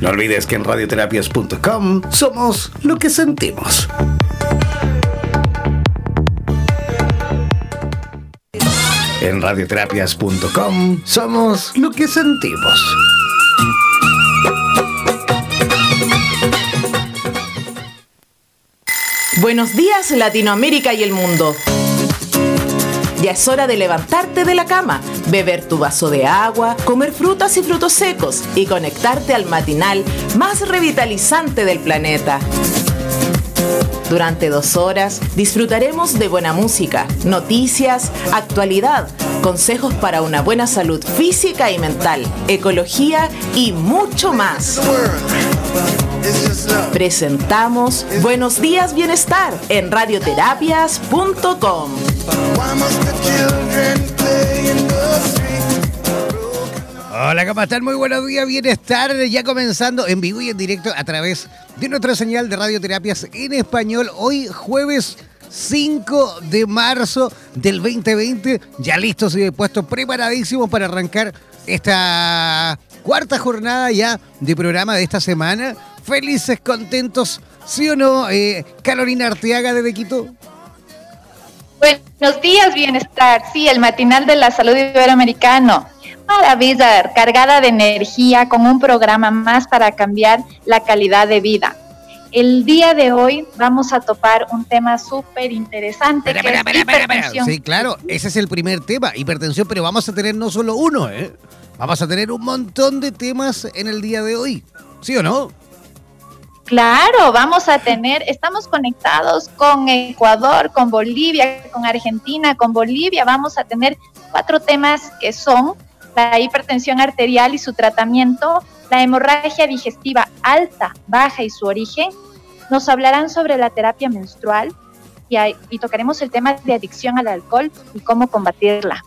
No olvides que en radioterapias.com somos lo que sentimos. En radioterapias.com somos lo que sentimos. Buenos días Latinoamérica y el mundo. Ya es hora de levantarte de la cama, beber tu vaso de agua, comer frutas y frutos secos y conectarte al matinal más revitalizante del planeta. Durante dos horas disfrutaremos de buena música, noticias, actualidad, consejos para una buena salud física y mental, ecología y mucho más. Presentamos Buenos Días Bienestar en radioterapias.com. Hola, ¿cómo están? Muy buenos días, bienestar. Ya comenzando en vivo y en directo a través de nuestra señal de radioterapias en español. Hoy, jueves 5 de marzo del 2020. Ya listos y dispuestos, preparadísimos para arrancar esta cuarta jornada ya de programa de esta semana. Felices, contentos, ¿sí o no? Eh, Carolina Arteaga de Quito. Buenos días, bienestar. Sí, el matinal de la salud iberoamericano. Maravilla, cargada de energía, con un programa más para cambiar la calidad de vida. El día de hoy vamos a topar un tema súper interesante. Sí, claro, ese es el primer tema, hipertensión, pero vamos a tener no solo uno, ¿eh? Vamos a tener un montón de temas en el día de hoy. ¿Sí o no? Claro, vamos a tener, estamos conectados con Ecuador, con Bolivia, con Argentina, con Bolivia. Vamos a tener cuatro temas que son la hipertensión arterial y su tratamiento, la hemorragia digestiva alta, baja y su origen. Nos hablarán sobre la terapia menstrual y, y tocaremos el tema de adicción al alcohol y cómo combatirla.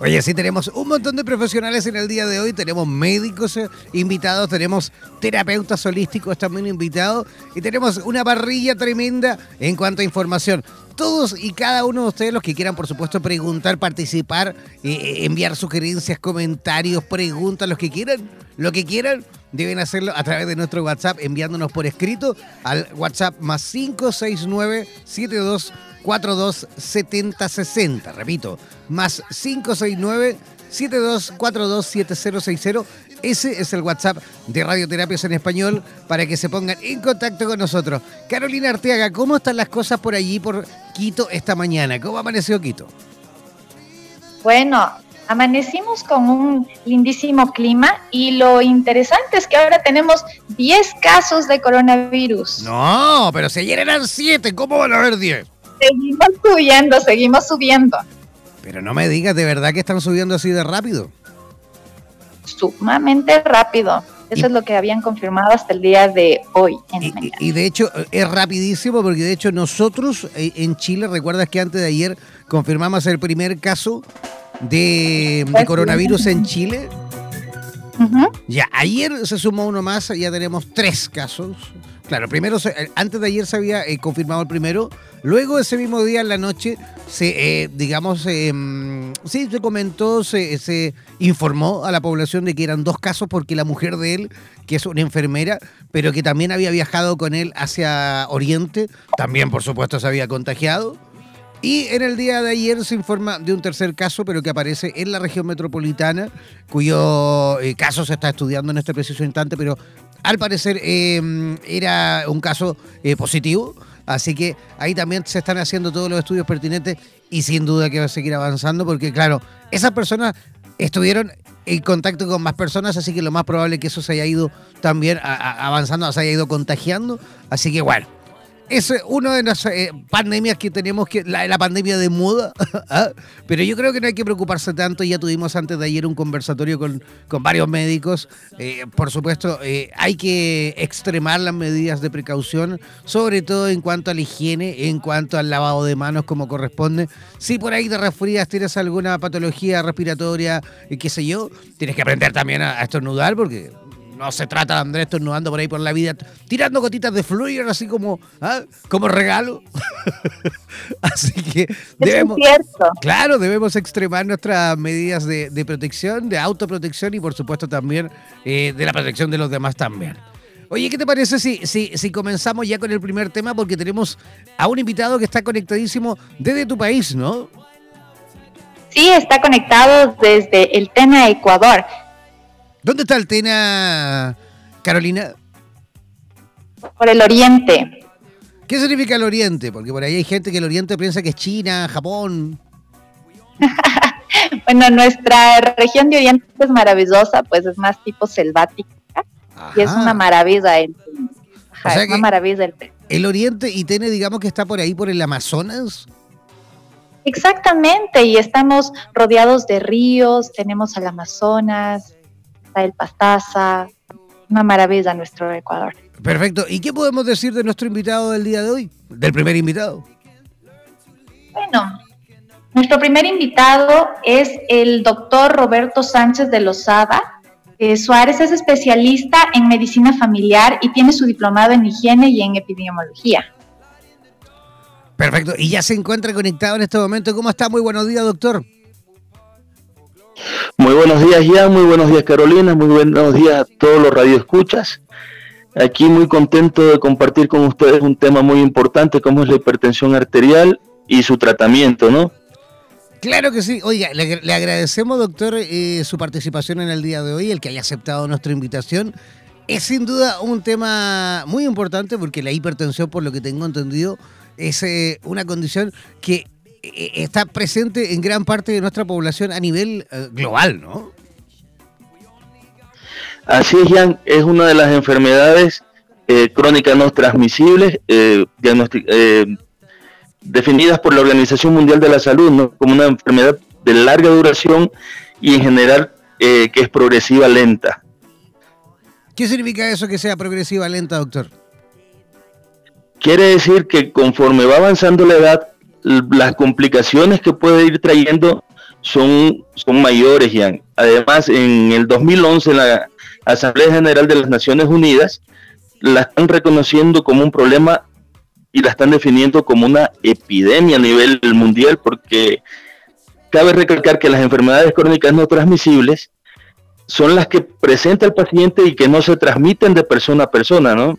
Oye, sí, tenemos un montón de profesionales en el día de hoy. Tenemos médicos eh, invitados, tenemos terapeutas holísticos también invitados y tenemos una parrilla tremenda en cuanto a información. Todos y cada uno de ustedes, los que quieran, por supuesto, preguntar, participar, eh, eh, enviar sugerencias, comentarios, preguntas, los que quieran, lo que quieran, deben hacerlo a través de nuestro WhatsApp, enviándonos por escrito al WhatsApp más 569 72 427060. Repito, más 569 72427060. Ese es el WhatsApp de Radioterapias en Español para que se pongan en contacto con nosotros. Carolina Arteaga, ¿cómo están las cosas por allí, por Quito, esta mañana? ¿Cómo amaneció Quito? Bueno, amanecimos con un lindísimo clima y lo interesante es que ahora tenemos 10 casos de coronavirus. No, pero si ayer eran 7, ¿cómo van a haber 10? Seguimos subiendo, seguimos subiendo. Pero no me digas de verdad que están subiendo así de rápido. Sumamente rápido. Eso es lo que habían confirmado hasta el día de hoy. y, de hecho es rapidísimo porque de hecho nosotros eh, en Chile, recuerdas que antes de ayer confirmamos el primer caso de, de coronavirus en Chile. Ya, ayer se sumó uno más, ya tenemos tres casos. Claro, primero, eh, antes de ayer se había eh, confirmado el primero, luego ese mismo día en la noche se, eh, digamos, mm, sí, se comentó, se, informó a la población de que eran dos casos porque la mujer de él, que es una enfermera, pero que también había viajado con él hacia Oriente, también por supuesto se había contagiado. Y en el día de ayer se informa de un tercer caso, pero que aparece en la región metropolitana, cuyo caso se está estudiando en este preciso instante, pero al parecer em, era un caso eh, positivo, así que ahí también se están haciendo todos los estudios pertinentes y sin duda que va a seguir avanzando porque claro, esas personas estuvieron en contacto con más personas, así que lo más probable es que eso se haya ido también avanzando, se haya ido contagiando, así que bueno es una de las eh, pandemias que tenemos, que la, pandemia de moda, ¿ah? pero yo creo que no hay que preocuparse tanto. Ya tuvimos antes de ayer un conversatorio con, con varios médicos. Eh, por supuesto, eh, hay que extremar las medidas de precaución, sobre todo en cuanto a la higiene, en cuanto al lavado de manos como corresponde. Si por ahí te resfrías, tienes alguna patología respiratoria, qué sé yo, tienes que aprender también a estornudar porque no se trata de Andrés estornudando por ahí por la vida, tirando gotitas de fluir así como, ¿ah? como regalo. así que debemos, claro, debemos extremar nuestras medidas de, protección, de autoprotección y por supuesto también eh, de la protección de los demás también. Oye, ¿qué te parece si, si, si comenzamos ya con el primer tema? Porque tenemos a un invitado que está conectadísimo desde tu país, ¿no? Sí, está conectado desde el Tena, Ecuador. ¿Dónde está el Tena, Carolina? Por el oriente. ¿Qué significa el oriente? Porque por ahí hay gente que el oriente piensa que es China, Japón. bueno, nuestra región de oriente es maravillosa, pues es más tipo selvática. Y es una maravilla. El, una maravilla el, el oriente y tiene, digamos que está por ahí, por el Amazonas. Exactamente, y estamos rodeados de ríos, tenemos al Amazonas, el Pastaza, una maravilla nuestro Ecuador. Perfecto. ¿Y qué podemos decir de nuestro invitado del día de hoy? Del primer invitado. Bueno, nuestro primer invitado es el doctor Roberto Sánchez de Lozada. Eh, Suárez es especialista en medicina familiar y tiene su diplomado en higiene y en epidemiología. Perfecto. Y ya se encuentra conectado en este momento. ¿Cómo está? Muy buenos días, doctor. Muy buenos días, Jan. Muy buenos días, Carolina. Muy buenos días a todos los radioescuchas. Aquí muy contento de compartir con ustedes un tema muy importante como es la hipertensión arterial y su tratamiento, ¿no? Claro que sí. Oiga, le, agradecemos, doctor, eh, su participación en el día de hoy, el que haya aceptado nuestra invitación. Es sin duda un tema muy importante porque la hipertensión, por lo que tengo entendido, es eh, una condición que está presente en gran parte de nuestra población a nivel eh, global, ¿no? Así es, Jan, es una de las enfermedades eh, crónicas no transmisibles definidas por la Organización Mundial de la Salud ¿no? como una enfermedad de larga duración y en general que es progresiva lenta. ¿Qué significa eso que sea progresiva lenta, doctor? Quiere decir que conforme va avanzando la edad, las complicaciones que puede ir trayendo son, son mayores, Jan. Además, en el 2011 la Asamblea General de las Naciones Unidas la están reconociendo como un problema y la están definiendo como una epidemia a nivel mundial porque cabe recalcar que las enfermedades crónicas no transmisibles son las que presenta el paciente y que no se transmiten de persona a persona, ¿no?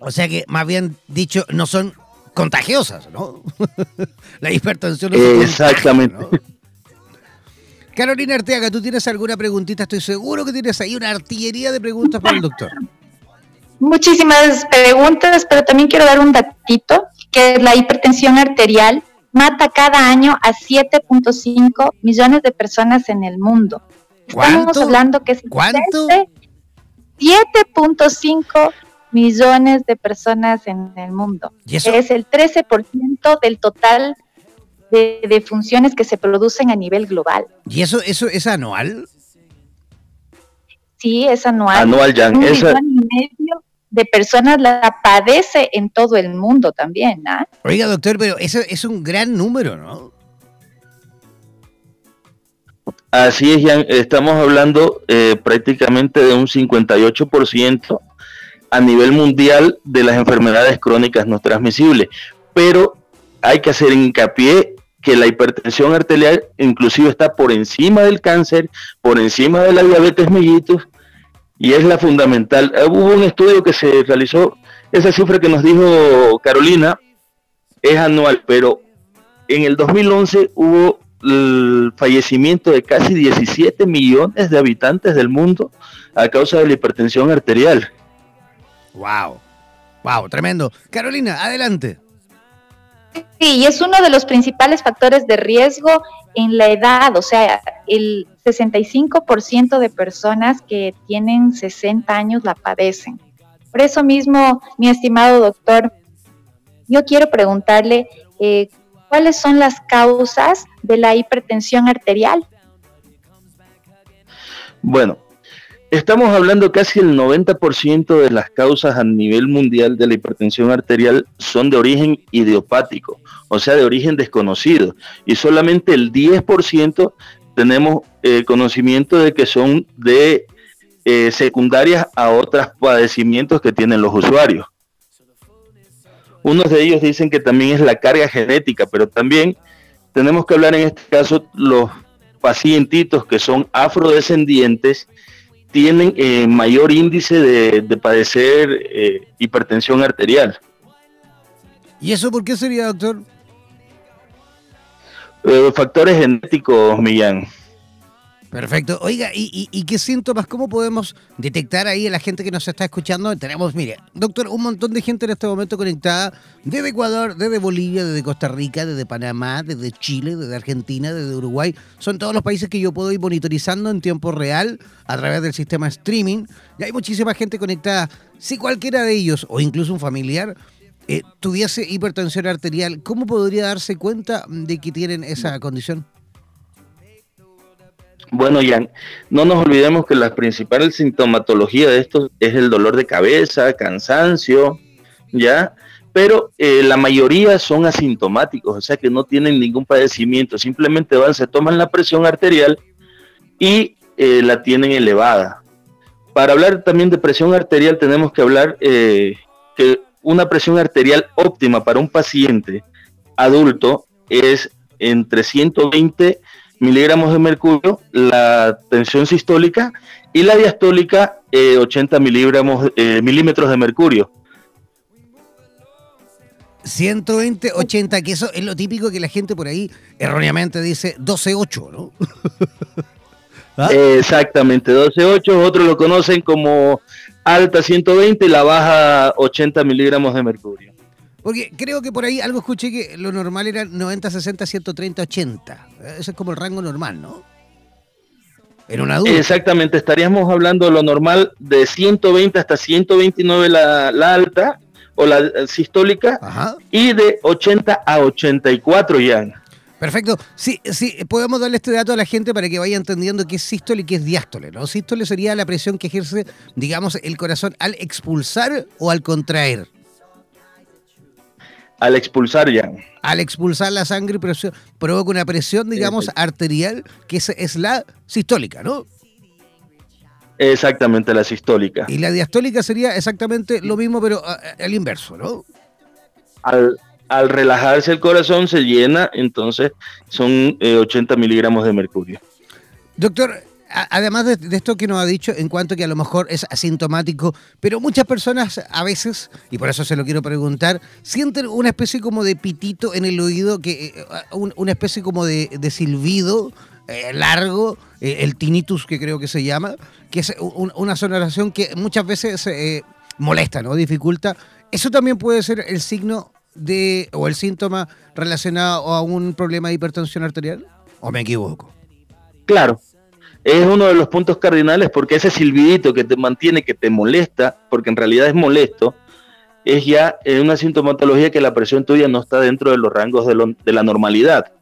O sea que, más bien dicho, no son contagiosas, ¿no? la hipertensión Exactamente. Carolina Arteaga, ¿tú tienes alguna preguntita? Estoy seguro que tienes ahí una artillería de preguntas para el doctor. Muchísimas preguntas, pero también quiero dar un datito, que la hipertensión arterial mata cada año a 7.5 millones de personas en el mundo. Estamos hablando que es ¿Cuánto? 7.5 millones de personas en el mundo. Es el 13% del total de, funciones que se producen a nivel global. ¿Y eso, eso es anual? Sí, es anual. Anual, ya. Un millón y medio de personas la padece en todo el mundo también. ¿ah? Oiga, doctor, pero eso es un gran número, ¿no? Así es, Jan, estamos hablando eh, prácticamente de un 58% a nivel mundial de las enfermedades crónicas no transmisibles, pero hay que hacer hincapié que la hipertensión arterial inclusive está por encima del cáncer, por encima de la diabetes mellitus y es la fundamental. Eh, hubo un estudio que se realizó, esa cifra que nos dijo Carolina es anual, pero en el 2011 hubo el fallecimiento de casi 17 millones de habitantes del mundo a causa de la hipertensión arterial. Wow, wow, tremendo. Carolina, adelante. Sí, y es uno de los principales factores de riesgo en la edad, o sea, el 65% de personas que tienen 60 años la padecen. Por eso mismo, mi estimado doctor, yo quiero preguntarle eh, cuáles son las causas de la hipertensión arterial. Bueno, estamos hablando casi el 90% de las causas a nivel mundial de la hipertensión arterial son de origen idiopático, o sea, de origen desconocido, y solamente el 10% tenemos eh, conocimiento de que son de eh, secundarias a otros padecimientos que tienen los usuarios. Unos de ellos dicen que también es la carga genética, pero también tenemos que hablar en este caso los pacientitos que son afrodescendientes tienen eh, mayor índice de, padecer eh, hipertensión arterial. ¿Y eso por qué sería, doctor? Eh, factores genéticos, Millán. Perfecto. Oiga, ¿y, qué síntomas? ¿Cómo podemos detectar ahí a la gente que nos está escuchando? Tenemos, mire, doctor, un montón de gente en este momento conectada desde Ecuador, desde Bolivia, desde Costa Rica, desde Panamá, desde Chile, desde Argentina, desde Uruguay. Son todos los países que yo puedo ir monitorizando en tiempo real a través del sistema streaming. Y hay muchísima gente conectada. Si cualquiera de ellos, o incluso un familiar, eh, tuviese hipertensión arterial, ¿cómo podría darse cuenta de que tienen esa condición? Bueno, Jan, no nos olvidemos que la principal sintomatología de esto es el dolor de cabeza, cansancio, ¿ya? Pero eh, la mayoría son asintomáticos, o sea que no tienen ningún padecimiento, simplemente van, se toman la presión arterial y eh, la tienen elevada. Para hablar también de presión arterial tenemos que hablar eh, que una presión arterial óptima para un paciente adulto es entre 120 miligramos de mercurio, la tensión sistólica y la diastólica 80 eh, miligramos, eh, milímetros de mercurio. 120, 80, que eso es lo típico que la gente por ahí erróneamente dice 12-8, ¿no? ¿Ah? Exactamente, 12-8, otros lo conocen como alta 120 y la baja 80 miligramos de mercurio. Porque creo que por ahí algo escuché que lo normal era 90, 60, 130, 80. Ese es como el rango normal, ¿no? En una duda. Exactamente, estaríamos hablando de lo normal de 120 hasta 129 la, la alta o la sistólica y de 80 a 84 ya. Perfecto. Sí, sí, podemos darle este dato a la gente para que vaya entendiendo qué es sístole y qué es diástole, ¿no? Sístole sería la presión que ejerce, digamos, el corazón al expulsar o al contraer. Al expulsar ya. Al expulsar la sangre provoca una presión, digamos, arterial, que es, la sistólica, ¿no? Exactamente, la sistólica. Y la diastólica sería exactamente lo mismo, pero al inverso, ¿no? Al, relajarse el corazón se llena, entonces son 80 eh, miligramos de mercurio. Doctor, además de, esto que nos ha dicho, en cuanto que a lo mejor es asintomático, pero muchas personas a veces, y por eso se lo quiero preguntar, sienten una especie como de pitito en el oído, que eh, una especie como de, silbido eh, largo, eh, el tinnitus que creo que se llama, que es una sonoración que muchas veces molesta, ¿no? Dificulta. ¿Eso también puede ser el signo de, o el síntoma relacionado a un problema de hipertensión arterial? ¿O me equivoco? Claro, es uno de los puntos cardinales porque ese silbidito que te mantiene, que te molesta, porque en realidad es molesto, es ya una sintomatología que la presión tuya no está dentro de los rangos de, la normalidad.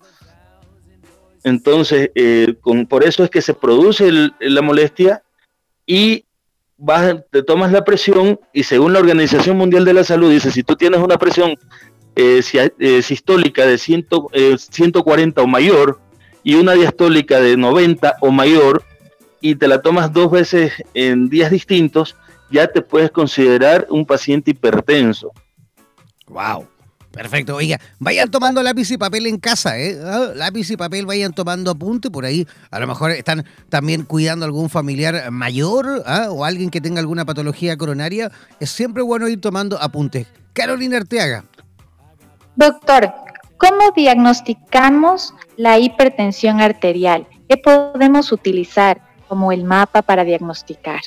Entonces, eh, por eso es que se produce la molestia y vas, te tomas la presión y según la Organización Mundial de la Salud dice, si tú tienes una presión eh, eh, sistólica de 140 o mayor, y una diastólica de 90 o mayor y te la tomas dos veces en días distintos, ya te puedes considerar un paciente hipertenso. Wow. Perfecto. Oiga, vayan tomando lápiz y papel en casa, ¿eh? Ah, lápiz y papel, vayan tomando apunte por ahí. A lo mejor están también cuidando a algún familiar mayor ¿ah? o alguien que tenga alguna patología coronaria. Es siempre bueno ir tomando apuntes. Carolina Arteaga. Doctor, ¿cómo diagnosticamos la hipertensión arterial? ¿Qué podemos utilizar como el mapa para diagnosticar?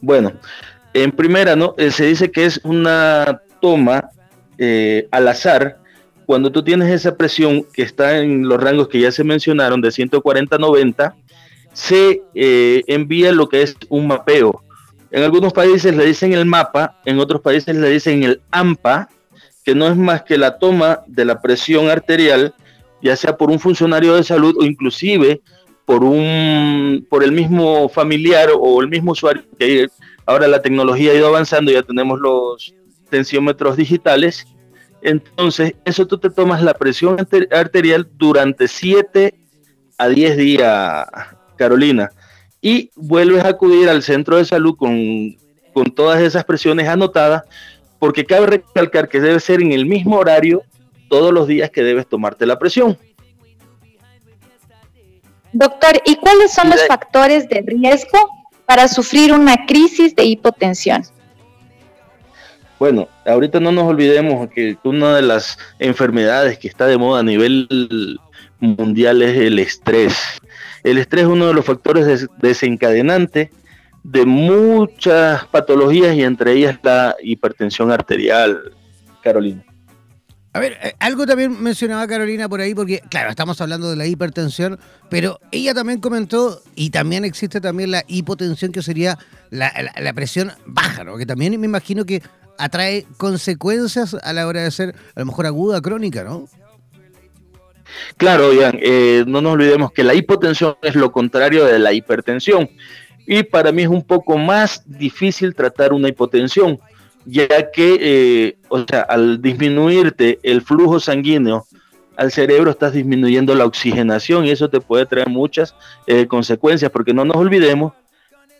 Bueno, en primera, ¿no? Eh, se dice que es una toma eh, al azar, cuando tú tienes esa presión que está en los rangos que ya se mencionaron, de 140 a 90, se eh, envía lo que es un mapeo. En algunos países le dicen el mapa, en otros países le dicen el AMPA, que no es más que la toma de la presión arterial, ya sea por un funcionario de salud o inclusive por un por el mismo familiar o el mismo usuario que ahora la tecnología ha ido avanzando, ya tenemos los tensiómetros digitales. Entonces, eso tú te tomas la presión arterial durante 7 a 10 días, Carolina, y vuelves a acudir al centro de salud con, con todas esas presiones anotadas, porque cabe recalcar que debe ser en el mismo horario todos los días que debes tomarte la presión. Doctor, ¿y cuáles son los factores de riesgo para sufrir una crisis de hipotensión? Bueno, ahorita no nos olvidemos que una de las enfermedades que está de moda a nivel mundial es el estrés. El estrés es uno de los factores desencadenantes de muchas patologías y entre ellas la hipertensión arterial, Carolina. A ver, eh, algo también mencionaba Carolina por ahí, porque claro, estamos hablando de la hipertensión, pero ella también comentó, y también existe también la hipotensión, que sería la, la presión baja, ¿no? Que también me imagino que atrae consecuencias a la hora de ser a lo mejor aguda, crónica, ¿no? Claro, Ian, eh, no nos olvidemos que la hipotensión es lo contrario de la hipertensión. Y para mí es un poco más difícil tratar una hipotensión, ya que, eh, o sea, al disminuirte el flujo sanguíneo al cerebro estás disminuyendo la oxigenación y eso te puede traer muchas eh, consecuencias, porque no nos olvidemos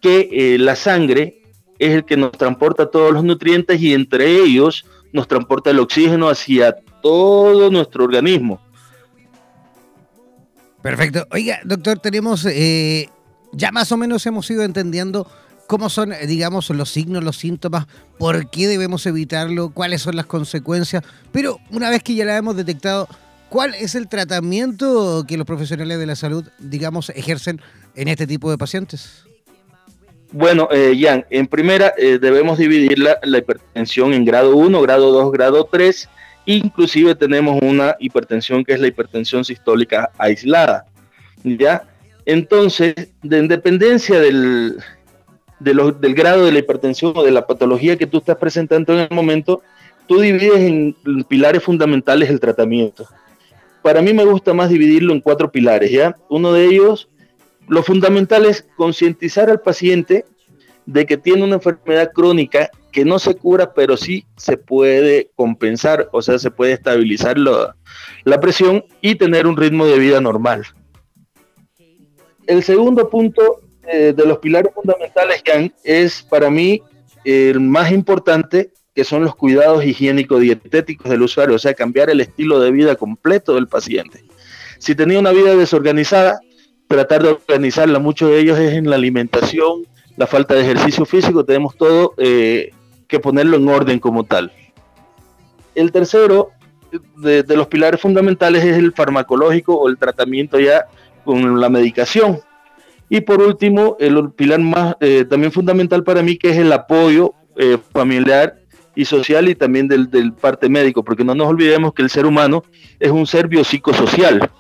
que la sangre es el que nos transporta todos los nutrientes y entre ellos nos transporta el oxígeno hacia todo nuestro organismo. Perfecto. Oiga, doctor, tenemos, eh, ya más o menos hemos ido entendiendo cómo son, eh, digamos, los signos, los síntomas, por qué debemos evitarlo, cuáles son las consecuencias, pero una vez que ya la hemos detectado, ¿cuál es el tratamiento que los profesionales de la salud, digamos, ejercen en este tipo de pacientes? Bueno, eh, Jan, en primera eh, debemos dividir la, hipertensión en grado 1, grado 2, grado 3. Inclusive tenemos una hipertensión que es la hipertensión sistólica aislada. ¿ya? Entonces, de independencia del, del grado de la hipertensión o de la patología que tú estás presentando en el momento, tú divides en pilares fundamentales el tratamiento. Para mí me gusta más dividirlo en cuatro pilares, ¿ya? Uno de ellos lo fundamental es concientizar al paciente de que tiene una enfermedad crónica que no se cura, pero sí se puede compensar, o sea, se puede estabilizar la, presión y tener un ritmo de vida normal. El segundo punto eh, de los pilares fundamentales, Jan, es para mí el más importante, que son los cuidados higiénico-dietéticos del usuario, o sea, cambiar el estilo de vida completo del paciente. Si tenía una vida desorganizada, tratar de organizarla. Muchos de ellos es en la alimentación, la falta de ejercicio físico, tenemos todo eh, que ponerlo en orden como tal. El tercero de, los pilares fundamentales es el farmacológico o el tratamiento ya con la medicación. Y por último, el pilar más eh, también fundamental para mí que es el apoyo eh, familiar y social y también del, del parte médico, porque no nos olvidemos que el ser humano es un ser biopsicosocial.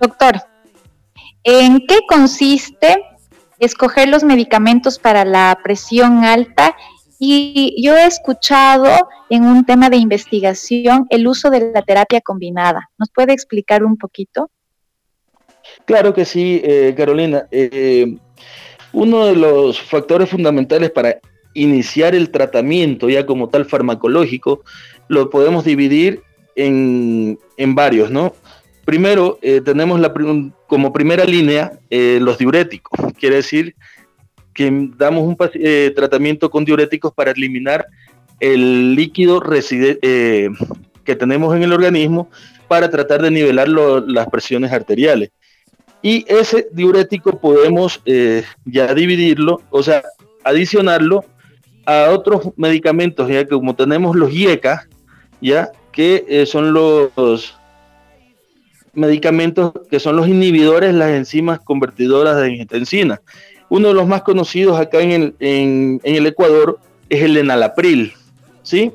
Doctor, ¿en qué consiste escoger los medicamentos para la presión alta? Y yo he escuchado en un tema de investigación el uso de la terapia combinada. ¿Nos puede explicar un poquito? Claro que sí, eh, Carolina. Eh, uno de los factores fundamentales para iniciar el tratamiento ya como tal farmacológico lo podemos dividir en, varios, ¿no? Primero, eh, tenemos la, como primera línea eh, los diuréticos. Quiere decir que damos un eh, tratamiento con diuréticos para eliminar el líquido que tenemos en el organismo para tratar de nivelar las presiones arteriales. Y ese diurético podemos ya dividirlo, o sea, adicionarlo a otros medicamentos, ya que como tenemos los IECA, ya que eh, son los medicamentos que son los inhibidores las enzimas convertidoras de angiotensina. Uno de los más conocidos acá en el, en, el Ecuador es el enalapril, ¿sí?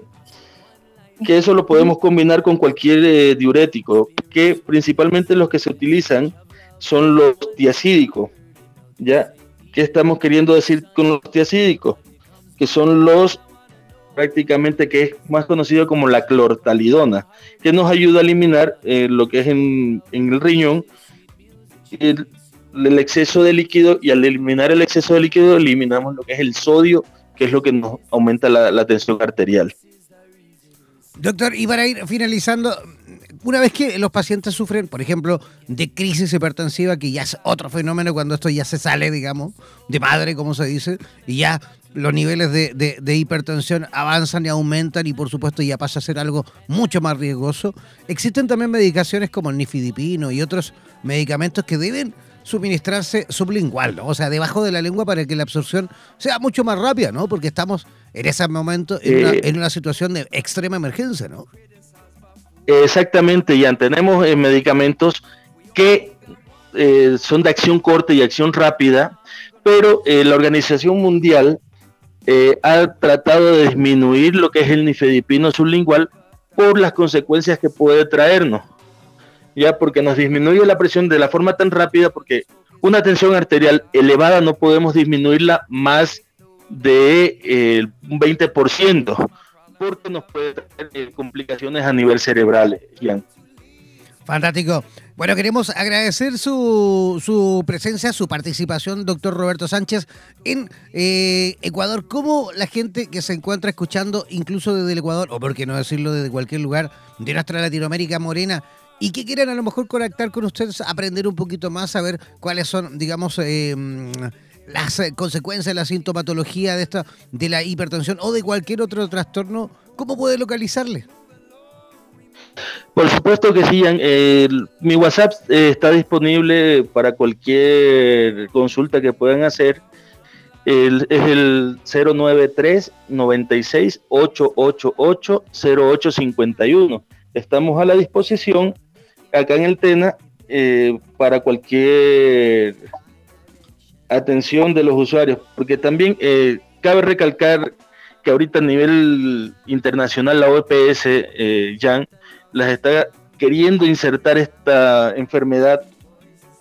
Que eso lo podemos combinar con cualquier eh, diurético, que principalmente los que se utilizan son los tiacídicos, ¿ya? ¿Qué estamos queriendo decir con los tiacídicos? Que son los prácticamente que es más conocido como la clortalidona, que nos ayuda a eliminar eh, lo que es en, el riñón exceso de líquido y al eliminar el exceso de líquido eliminamos lo que es el sodio, que es lo que nos aumenta la tensión arterial. Doctor, y para ir finalizando, una vez que los pacientes sufren, por ejemplo, de crisis hipertensiva, que ya es otro fenómeno cuando esto ya se sale, digamos, de madre, como se dice, y ya los niveles de, hipertensión avanzan y aumentan y por supuesto ya pasa a ser algo mucho más riesgoso. Existen también medicaciones como el nifidipino y otros medicamentos que deben suministrarse sublingual, ¿no? O sea, debajo de la lengua para que la absorción sea mucho más rápida, ¿no? Porque estamos en ese momento en, una, situación de extrema emergencia, ¿no? Exactamente, ya tenemos eh, medicamentos que eh, son de acción corta y acción rápida, pero eh, la Organización Mundial eh, ha tratado de disminuir lo que es el nifedipino sublingual por las consecuencias que puede traernos. Ya, porque nos disminuye la presión de la forma tan rápida, porque una tensión arterial elevada no podemos disminuirla más de eh, un 20%, porque nos puede traer eh, complicaciones a nivel cerebral. Fantástico. Bueno, queremos agradecer su, su presencia, su participación, doctor Roberto Sánchez, en eh, Ecuador. ¿Cómo la gente que se encuentra escuchando, incluso desde el Ecuador, o por qué no decirlo desde cualquier lugar de nuestra Latinoamérica morena, y que quieran a lo mejor conectar con ustedes, aprender un poquito más, saber cuáles son, digamos, eh, las consecuencias, la sintomatología de esta, de la hipertensión o de cualquier otro trastorno, ¿cómo puede localizarle? Por supuesto que sí, mi WhatsApp eh, está disponible para cualquier consulta que puedan hacer. es el 093 96 888 0851. Estamos a la disposición acá en el TENA eh, para cualquier atención de los usuarios, porque también eh, cabe recalcar que ahorita a nivel internacional la OPS, eh, las está queriendo insertar esta enfermedad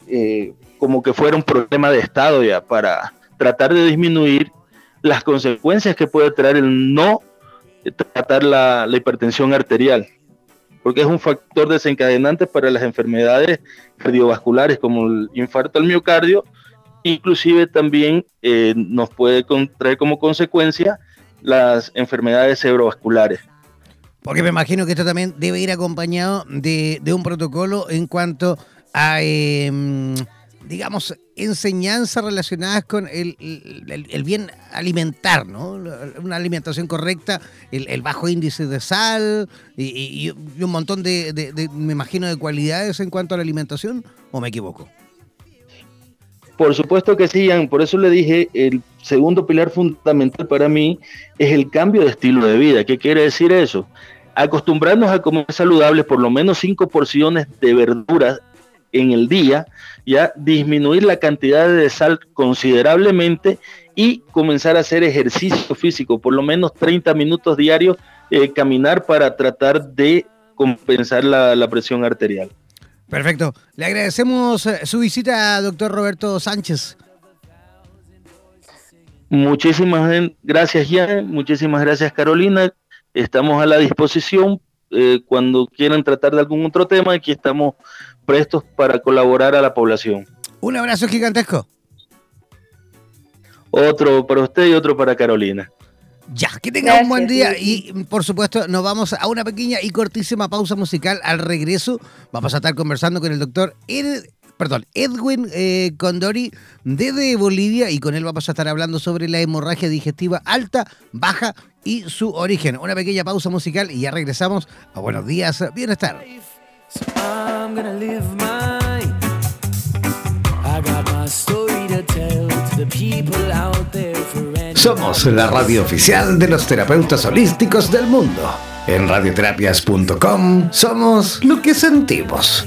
eh, como que fuera un problema de Estado ya, para tratar de disminuir las consecuencias que puede traer el no tratar la, hipertensión arterial, porque es un factor desencadenante para las enfermedades cardiovasculares como el infarto al miocardio, inclusive también eh, nos puede traer como consecuencia las enfermedades cerebrovasculares. Porque me imagino que esto también debe ir acompañado de, un protocolo en cuanto a, em, digamos, enseñanzas relacionadas con el, bien alimentar, ¿no? Una alimentación correcta, el, bajo índice de sal y, un montón de, me imagino, de cualidades en cuanto a la alimentación, ¿o me equivoco? Por supuesto que sí, por eso le dije, el segundo pilar fundamental para mí es el cambio de estilo de vida. ¿Qué quiere decir eso? acostumbrarnos a comer saludables, por lo menos cinco porciones de verduras en el día, ya disminuir la cantidad de sal considerablemente y comenzar a hacer ejercicio físico, por lo menos 30 minutos diarios, eh, caminar para tratar de compensar la, presión arterial. Perfecto. Le agradecemos eh, su visita, doctor Roberto Sánchez. Muchísimas gracias, Jan. Muchísimas gracias, Carolina. Estamos a la disposición eh, cuando quieran tratar de algún otro tema. Aquí estamos prestos para colaborar a la población. Un abrazo gigantesco. Otro para usted y otro para Carolina. Ya, que tenga un buen día y por supuesto nos vamos a una pequeña y cortísima pausa musical. Al regreso vamos a estar conversando con el doctor Ed, perdón, Edwin eh, Condori desde Bolivia y con él vamos a estar hablando sobre la hemorragia digestiva alta, baja y su origen. Una pequeña pausa musical y ya regresamos a Buenos Días, Bienestar. Somos la radio oficial de los terapeutas holísticos del mundo. En radioterapias.com somos lo que sentimos.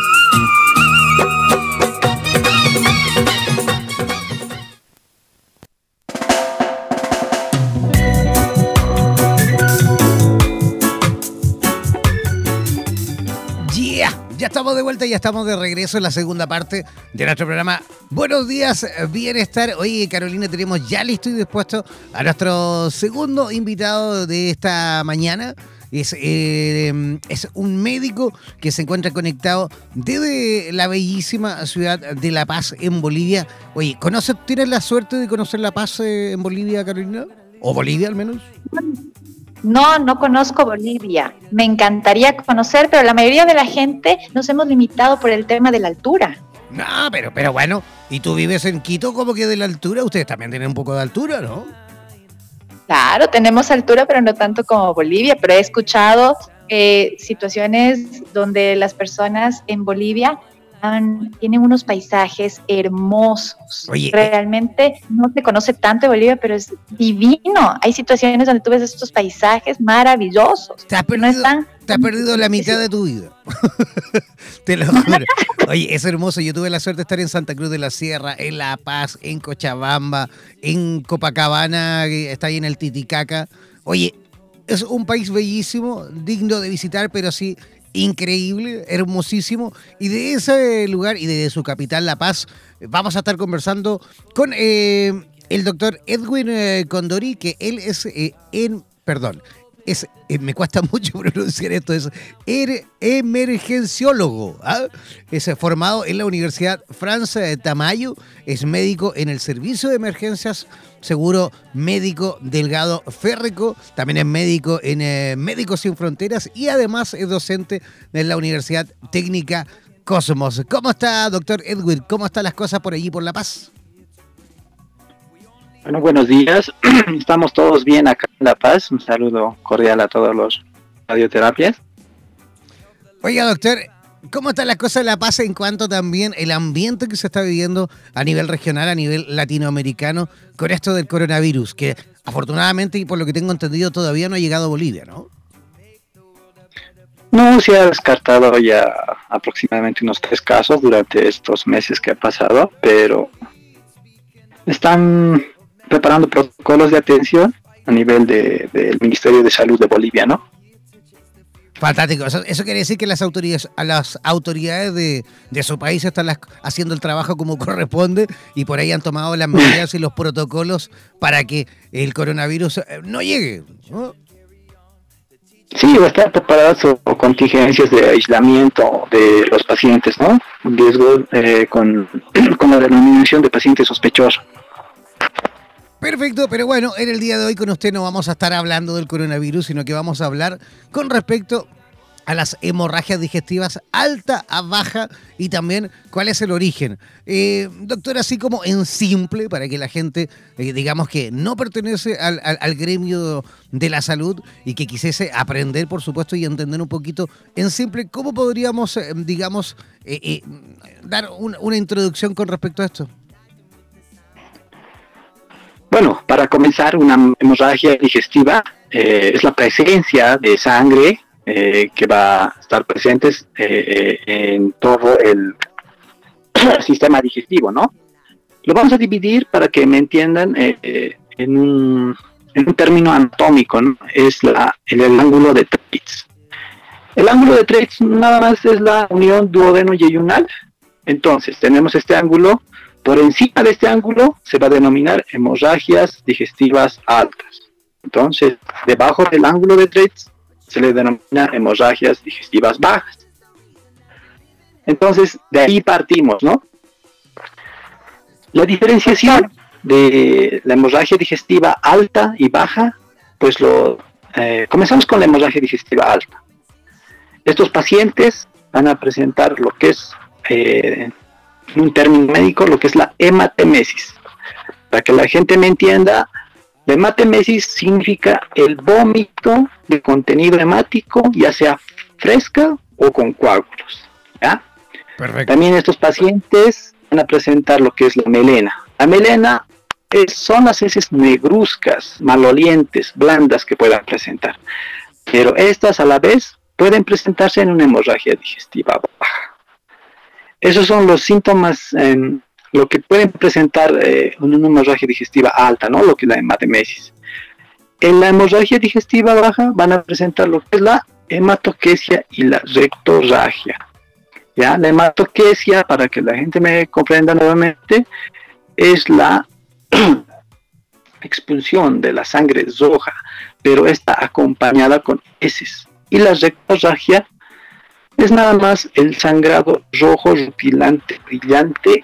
De vuelta ya estamos de regreso en la segunda parte de nuestro programa. Buenos días, bienestar. Oye, Carolina, tenemos ya listo y dispuesto a nuestro segundo invitado de esta mañana. Es, eh, es, un médico que se encuentra conectado desde la bellísima ciudad de La Paz en Bolivia. Oye, ¿conoces, tienes la suerte de conocer La Paz eh, en Bolivia, Carolina? ¿O Bolivia al menos? No, no conozco Bolivia. Me encantaría conocer, pero la mayoría de la gente nos hemos limitado por el tema de la altura. No, pero, pero bueno, ¿y tú vives en Quito como que de la altura? Ustedes también tienen un poco de altura, ¿no? Claro, tenemos altura, pero no tanto como Bolivia, pero he escuchado eh, situaciones donde las personas en Bolivia tienen unos paisajes hermosos. Realmente no se conoce tanto de Bolivia, pero es divino. Hay situaciones donde tú ves estos paisajes maravillosos. Te has perdido, te has perdido la mitad de tu vida. te lo juro. Oye, es hermoso. Yo tuve la suerte de estar en Santa Cruz de la Sierra, en La Paz, en Cochabamba, en Copacabana, que está ahí en el Titicaca. Oye, es un país bellísimo, digno de visitar, pero sí increíble, hermosísimo. Y de ese lugar y de su capital, La Paz, vamos a estar conversando con eh, el doctor Edwin eh, Condori, que él es eh, en, perdón, es, me cuesta mucho pronunciar esto, es er, emergenciólogo. ¿ah? Es formado en la Universidad Francia de Tamayo, es médico en el servicio de emergencias seguro médico Delgado Férrico, también es médico en eh, Médicos Sin Fronteras y además es docente en la Universidad Técnica Cosmos. ¿Cómo está, doctor Edwin? ¿Cómo están las cosas por allí, por La Paz? Bueno, buenos días. Estamos todos bien acá en La Paz. Un saludo cordial a todos los radioterapias. Oiga, doctor, ¿Cómo está la cosa de La Paz en cuanto también el ambiente que se está viviendo a nivel regional, a nivel latinoamericano, con esto del coronavirus, que afortunadamente y por lo que tengo entendido todavía no ha llegado a Bolivia, ¿no? No, se ha descartado ya aproximadamente unos tres casos durante estos meses que ha pasado, pero están preparando protocolos de atención a nivel del Ministerio de Salud de Bolivia, ¿no? Fantástico. Eso, quiere decir que las autoridades, a las autoridades de, su país están haciendo el trabajo como corresponde y por ahí han tomado las medidas y los protocolos para que el coronavirus eh, no llegue. Sí, va a estar preparadas o contingencias de aislamiento de los pacientes, ¿no? riesgo eh, con, con la denominación de pacientes sospechosos. Perfecto, pero bueno, en el día de hoy con usted no vamos a estar hablando del coronavirus, sino que vamos a hablar con respecto a las hemorragias digestivas alta a baja y también cuál es el origen. Eh, doctor, así como en simple, para que la gente, eh, digamos que no pertenece al, gremio de la salud y que quisiese aprender, por supuesto, y entender un poquito en simple, ¿cómo podríamos, eh, digamos, dar un- una introducción con respecto a esto? Bueno, para comenzar, una hemorragia digestiva eh, es la presencia de sangre eh, que va a estar presentes eh, eh, en todo el sistema digestivo, ¿no? Lo vamos a dividir para que me entiendan en, un, término anatómico, ¿no? Es la, el, ángulo de Treitz. El ángulo de Treitz nada más es la unión duodeno-yeyunal. Entonces, tenemos este ángulo por encima de este ángulo se va a denominar hemorragias digestivas altas. Entonces, debajo del ángulo de Treitz se le denomina hemorragias digestivas bajas. Entonces, de ahí partimos, ¿no? La diferenciación de la hemorragia digestiva alta y baja, pues lo eh, comenzamos con la hemorragia digestiva alta. Estos pacientes van a presentar lo que es eh, un término médico, lo que es la hematemesis. Para que la gente me entienda, la hematemesis significa el vómito de contenido hemático, ya sea fresca o con coágulos. ¿ya? Perfecto. También estos pacientes van a presentar lo que es la melena. La melena es- son las heces negruzcas, malolientes, blandas que puedan presentar. Pero estas a la vez pueden presentarse en una hemorragia digestiva baja. Esos son los síntomas, lo que pueden presentar eh, una hemorragia digestiva alta, ¿no? Lo que es la hematemesis. En la hemorragia digestiva baja van a presentar lo que es la hematoquesia y la rectorragia. ¿ya? La hematoquesia, para que la gente me comprenda nuevamente, es la expulsión de la sangre roja, pero está acompañada con heces. Y la rectorragia es nada más el sangrado rojo, rutilante, brillante,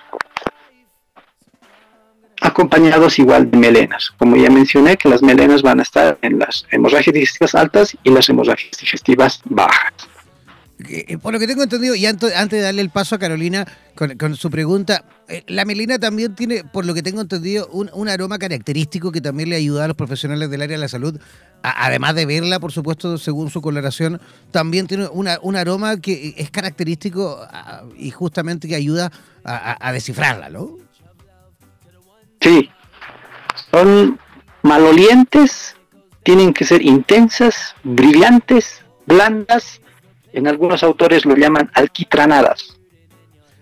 acompañados igual de melenas. Como ya mencioné, que las melenas van a estar en las hemorragias digestivas altas y las hemorragias digestivas bajas. Eh, Por lo que tengo entendido, y antes de darle el paso a Carolina con, su pregunta, eh, la melina también tiene, por lo que tengo entendido, un, aroma característico que también le ayuda a los profesionales del área de la salud, además de verla, por supuesto, según su coloración, también tiene una- un aroma que es característico y justamente que ayuda a- a descifrarla, ¿no? Sí, son malolientes, tienen que ser intensas, brillantes, blandas. En algunos autores lo llaman alquitranadas.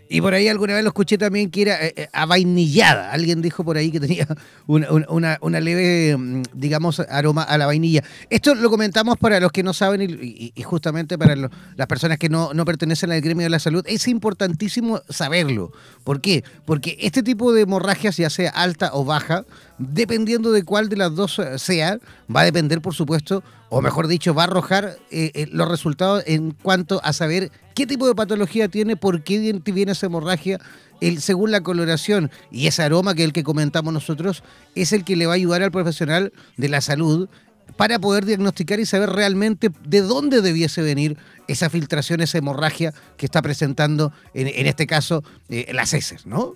Y por ahí alguna vez lo escuché también que era eh, eh, avainillada. Alguien dijo por ahí que tenía una, leve, mm, digamos, aroma a la vainilla. Esto lo comentamos para los que no saben y, justamente para las personas que no, no pertenecen al gremio de la salud. Es importantísimo saberlo. ¿Por qué? Porque este tipo de hemorragias, ya sea alta o baja, dependiendo de cuál de las dos eh, sea, va a depender, por supuesto, o mejor dicho, va a arrojar eh, eh, los resultados en cuanto a saber qué tipo de patología tiene, por qué viene- viene esa hemorragia, el, según la coloración y ese aroma que es el que comentamos nosotros, es el que le va a ayudar al profesional de la salud para poder diagnosticar y saber realmente de dónde debiese venir esa filtración, esa hemorragia que está presentando, en, en este caso, eh, las heces, ¿no?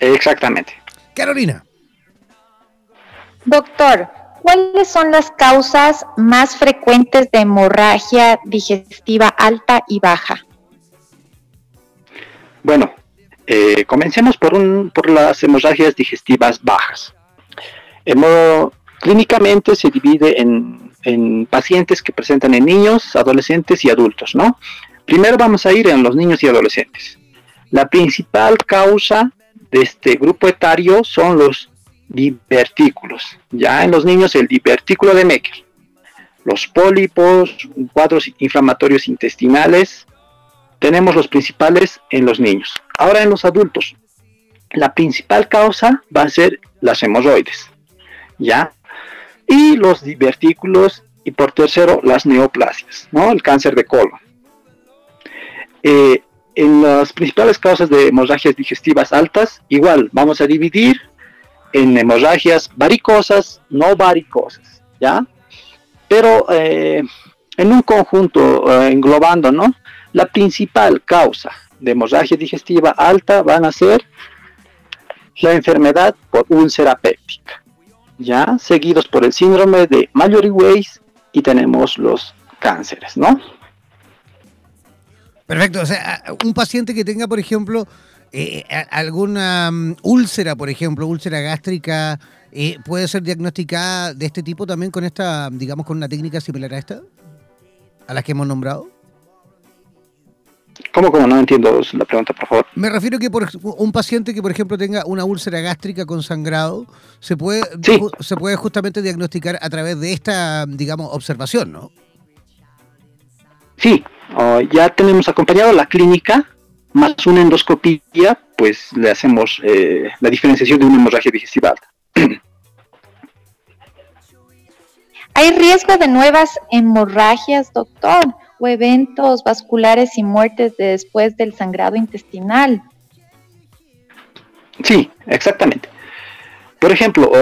Exactamente. Carolina. Doctor, ¿cuáles son las causas más frecuentes de hemorragia digestiva alta y baja? Bueno, eh, comencemos por, por las hemorragias digestivas bajas. Clínicamente se divide en, en pacientes que presentan en niños, adolescentes y adultos, ¿no? Primero vamos a ir en los niños y adolescentes. La principal causa de este grupo etario son los divertículos. Ya en los niños el divertículo de Mecker, los pólipos, cuadros inflamatorios intestinales, tenemos los principales en los niños. Ahora en los adultos, la principal causa va a ser las hemorroides, ¿ya? Y los divertículos y por tercero las neoplasias, ¿no? El cáncer de colon. Eh, en las principales causas de hemorragias digestivas altas, igual vamos a dividir en hemorragias varicosas, no varicosas, ¿ya? Pero eh, en un conjunto, eh, englobando, ¿no? La principal causa de hemorragia digestiva alta van a ser la enfermedad por úlcera péptica, ¿ya? Seguidos por el síndrome de Mallory-Weiss y tenemos los cánceres, ¿no? Perfecto, o sea, un paciente que tenga, por ejemplo, eh, alguna um, úlcera, por ejemplo, úlcera gástrica, eh, ¿puede ser diagnosticada de este tipo también con esta, digamos, con una técnica similar a esta? ¿A las que hemos nombrado? ¿Cómo, cómo? No entiendo la pregunta, por favor. Me refiero que por un paciente que, por ejemplo, tenga una úlcera gástrica con sangrado, se puede, se puede justamente diagnosticar a través de esta, digamos, observación, ¿no? Sí, ya tenemos acompañado la clínica más una endoscopía, pues le hacemos eh, la diferenciación de una hemorragia digestiva alta. ¿Hay riesgo de nuevas hemorragias, doctor? O eventos vasculares y muertes después del sangrado intestinal. Sí, exactamente. Por ejemplo,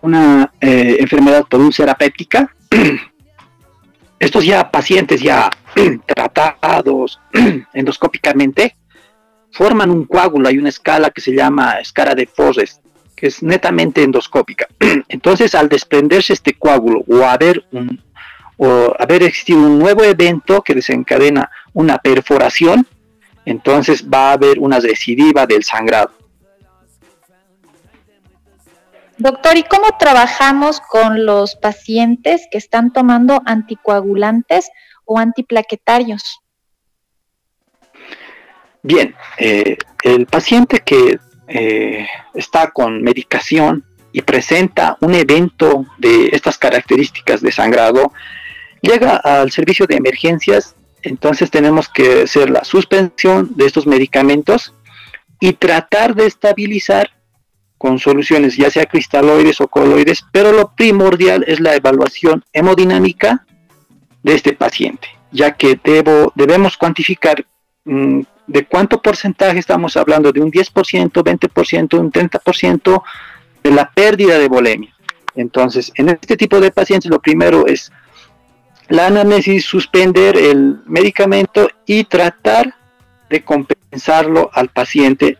una eh, enfermedad por úlcera péptica, estos ya pacientes ya tratados endoscópicamente forman un coágulo, hay una escala que se llama escala de Forrest, que es netamente endoscópica. Entonces, al desprenderse este coágulo o haber un o haber existido un nuevo evento que desencadena una perforación, entonces va a haber una recidiva del sangrado. Doctor, ¿y cómo trabajamos con los pacientes que están tomando anticoagulantes o antiplaquetarios? Bien, eh, el paciente que eh, está con medicación y presenta un evento de estas características de sangrado, llega al servicio de emergencias, entonces tenemos que hacer la suspensión de estos medicamentos y tratar de estabilizar con soluciones ya sea cristaloides o coloides, pero lo primordial es la evaluación hemodinámica de este paciente, ya que debo, debemos cuantificar de cuánto porcentaje estamos hablando, de un 10%, 20%, un 30% de la pérdida de volemia. Entonces, en este tipo de pacientes lo primero es la anamnesis, suspender el medicamento y tratar de compensarlo al paciente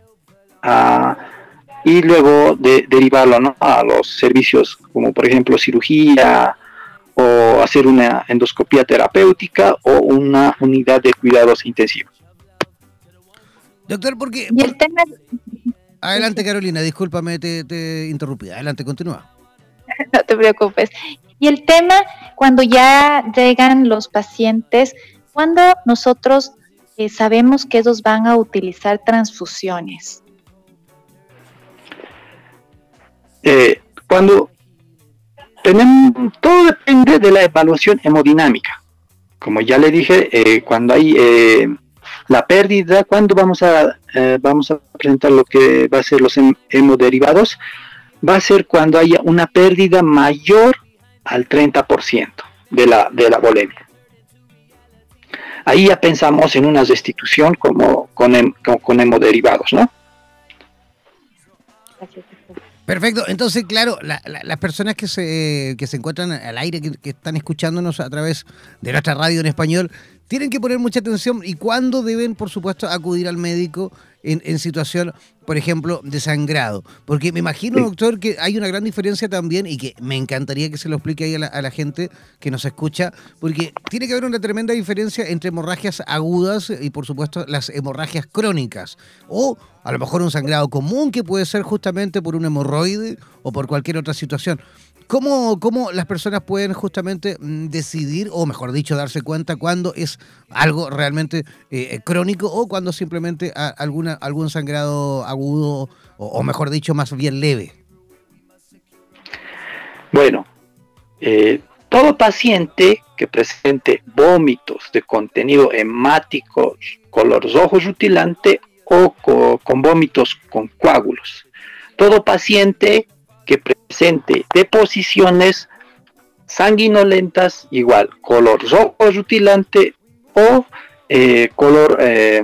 a y luego de, derivarlo a los servicios como por ejemplo cirugía o hacer una endoscopía terapéutica o una unidad de cuidados intensivos. Doctor, ¿por qué? tema... Adelante Carolina, discúlpame, te, te interrumpí. Adelante, continúa. No te preocupes. Y el tema, cuando ya llegan los pacientes, cuando nosotros eh, sabemos que ellos van a utilizar transfusiones. Eh, cuando tenemos, todo depende de la evaluación hemodinámica. Como ya le dije, eh, cuando hay eh, la pérdida, cuando vamos a, vamos a presentar lo que va a ser los hemoderivados, va a ser cuando haya una pérdida mayor al 30% de la, de la volemia. Ahí ya pensamos en una restitución como con, con hemoderivados, ¿no? Perfecto, entonces claro, las personas que se, que se encuentran al aire, que, están escuchándonos a través de nuestra radio en español, tienen que poner mucha atención y cuándo deben, por supuesto, acudir al médico en, situación, por ejemplo, de sangrado. Porque me imagino, doctor, que hay una gran diferencia también y que me encantaría que se lo explique ahí a la, gente que nos escucha, porque tiene que haber una tremenda diferencia entre hemorragias agudas y, por supuesto, las hemorragias crónicas. O a lo mejor un sangrado común que puede ser justamente por un hemorroide o por cualquier otra situación. ¿Cómo, ¿Cómo, las personas pueden justamente mm, decidir, o mejor dicho, darse cuenta cuando es algo realmente eh, crónico o cuando simplemente alguna, algún sangrado agudo, o, mejor dicho, más bien leve? Bueno, eh, todo paciente que presente vómitos de contenido hemático, color rojo rutilante o con vómitos con coágulos, todo paciente que presente deposiciones sanguinolentas, igual color rojo rutilante o eh, color eh,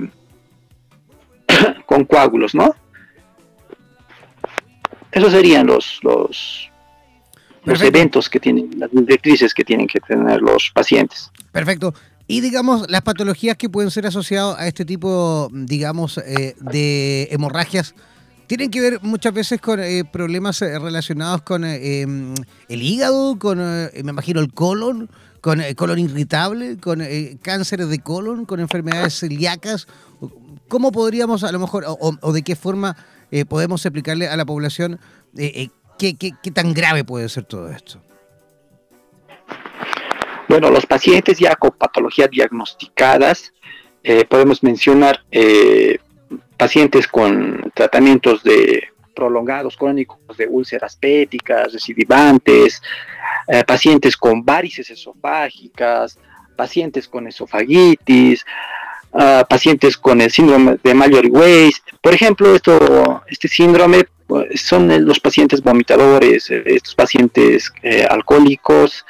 con coágulos, ¿no? esos serían los, los, los eventos que tienen, las directrices que tienen que tener los pacientes. Perfecto. Y digamos, las patologías que pueden ser asociadas a este tipo, digamos, eh, de hemorragias, tienen que ver muchas veces con eh, problemas eh, relacionados con em, el hígado, con, me imagino, el colon, con colon irritable, con cánceres de colon, con enfermedades celíacas. ¿Cómo podríamos, a lo mejor, o, de qué forma podemos explicarle a la población qué tan grave puede ser todo esto? Bueno, los pacientes ya con patologías diagnosticadas, eh, podemos mencionar eh, pacientes con tratamientos de prolongados crónicos de úlceras pépticas, recidivantes, eh, pacientes con varices esofágicas, pacientes con esofagitis, ah, pacientes con el síndrome de Mallory-Weiss. Por ejemplo, esto, este síndrome pues, son los pacientes vomitadores, estos pacientes alcohólicos,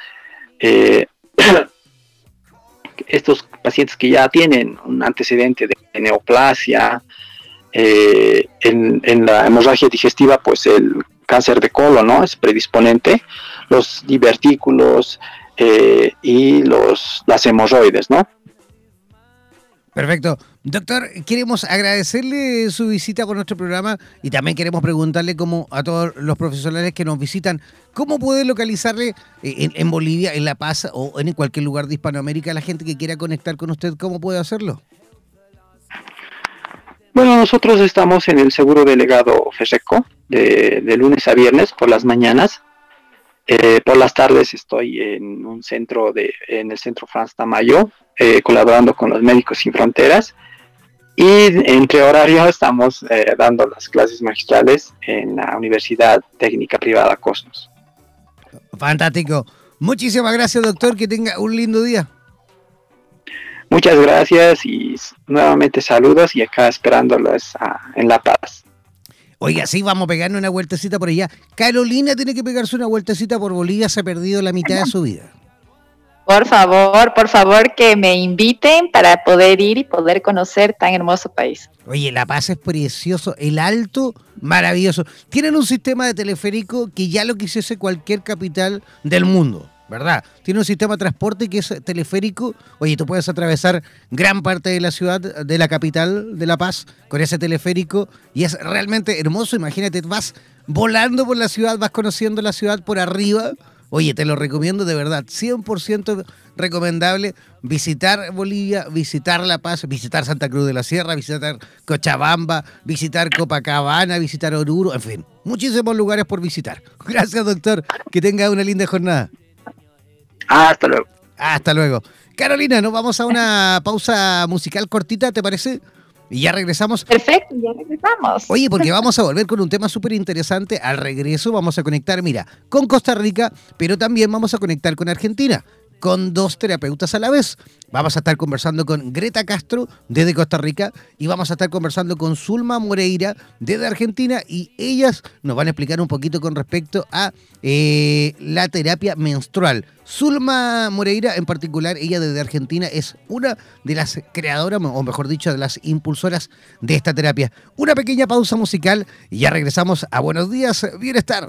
estos pacientes que ya tienen un antecedente de neoplasia, eh, en, la hemorragia digestiva, pues el cáncer de colon, ¿no? Es predisponente, los divertículos eh, y los, las hemorroides, ¿no? Perfecto. Doctor, queremos agradecerle su visita con nuestro programa y también queremos preguntarle como a todos los profesionales que nos visitan, ¿cómo puede localizarle eh, en, Bolivia, en La Paz o en cualquier lugar de Hispanoamérica la gente que quiera conectar con usted? ¿Cómo puede hacerlo? Bueno, nosotros estamos en el seguro delegado FESECO de, de lunes a viernes por las mañanas eh, por las tardes estoy en un centro de, en el centro Franz Tamayo, eh, colaborando con los Médicos Sin Fronteras. Y entre horarios estamos eh, dando las clases magistrales en la Universidad Técnica Privada Cosmos. Fantástico. Muchísimas gracias, doctor. Que tenga un lindo día. Muchas gracias y nuevamente saludos y acá esperándolos ah, en La Paz. Oiga, sí, vamos a pegarnos una vueltecita por allá. Carolina tiene que pegarse una vueltecita por Bolivia, se ha perdido la mitad de su vida. Por favor, por favor, que me inviten para poder ir y poder conocer tan hermoso país. Oye, La Paz es precioso, el Alto, maravilloso. Tienen un sistema de teleférico que ya lo quisiese cualquier capital del mundo. ¿verdad? Tiene un sistema de transporte que es teleférico. Oye, tú puedes atravesar gran parte de la ciudad, de la capital de La Paz, con ese teleférico y es realmente hermoso. Imagínate, vas volando por la ciudad, vas conociendo la ciudad por arriba. Oye, te lo recomiendo de verdad, 100% recomendable visitar Bolivia, visitar La Paz, visitar Santa Cruz de la Sierra, visitar Cochabamba, visitar Copacabana, visitar Oruro, en fin, muchísimos lugares por visitar. Gracias, doctor. Que tenga una linda jornada. Hasta luego. Hasta luego. Carolina, nos vamos a una pausa musical cortita, ¿te parece? Y ya regresamos. Perfecto, ya regresamos. Oye, porque vamos a volver con un tema súper interesante. Al regreso vamos a conectar, mira, con Costa Rica, pero también vamos a conectar con Argentina con dos terapeutas a la vez. Vamos a estar conversando con Greta Castro desde Costa Rica y vamos a estar conversando con Zulma Moreira desde Argentina y ellas nos van a explicar un poquito con respecto a eh, la terapia menstrual. Zulma Moreira en particular, ella desde Argentina es una de las creadoras, o mejor dicho, de las impulsoras de esta terapia. Una pequeña pausa musical y ya regresamos a Buenos Días, Bienestar.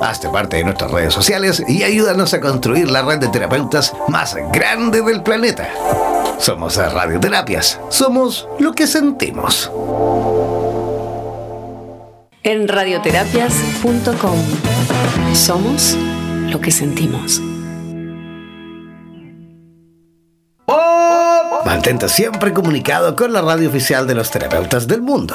Hazte parte de nuestras redes sociales y ayúdanos a construir la red de terapeutas más grande del planeta. Somos Radioterapias. Somos lo que sentimos. En radioterapias.com. Somos lo que sentimos. Mantente siempre comunicado con la radio oficial de los terapeutas del mundo.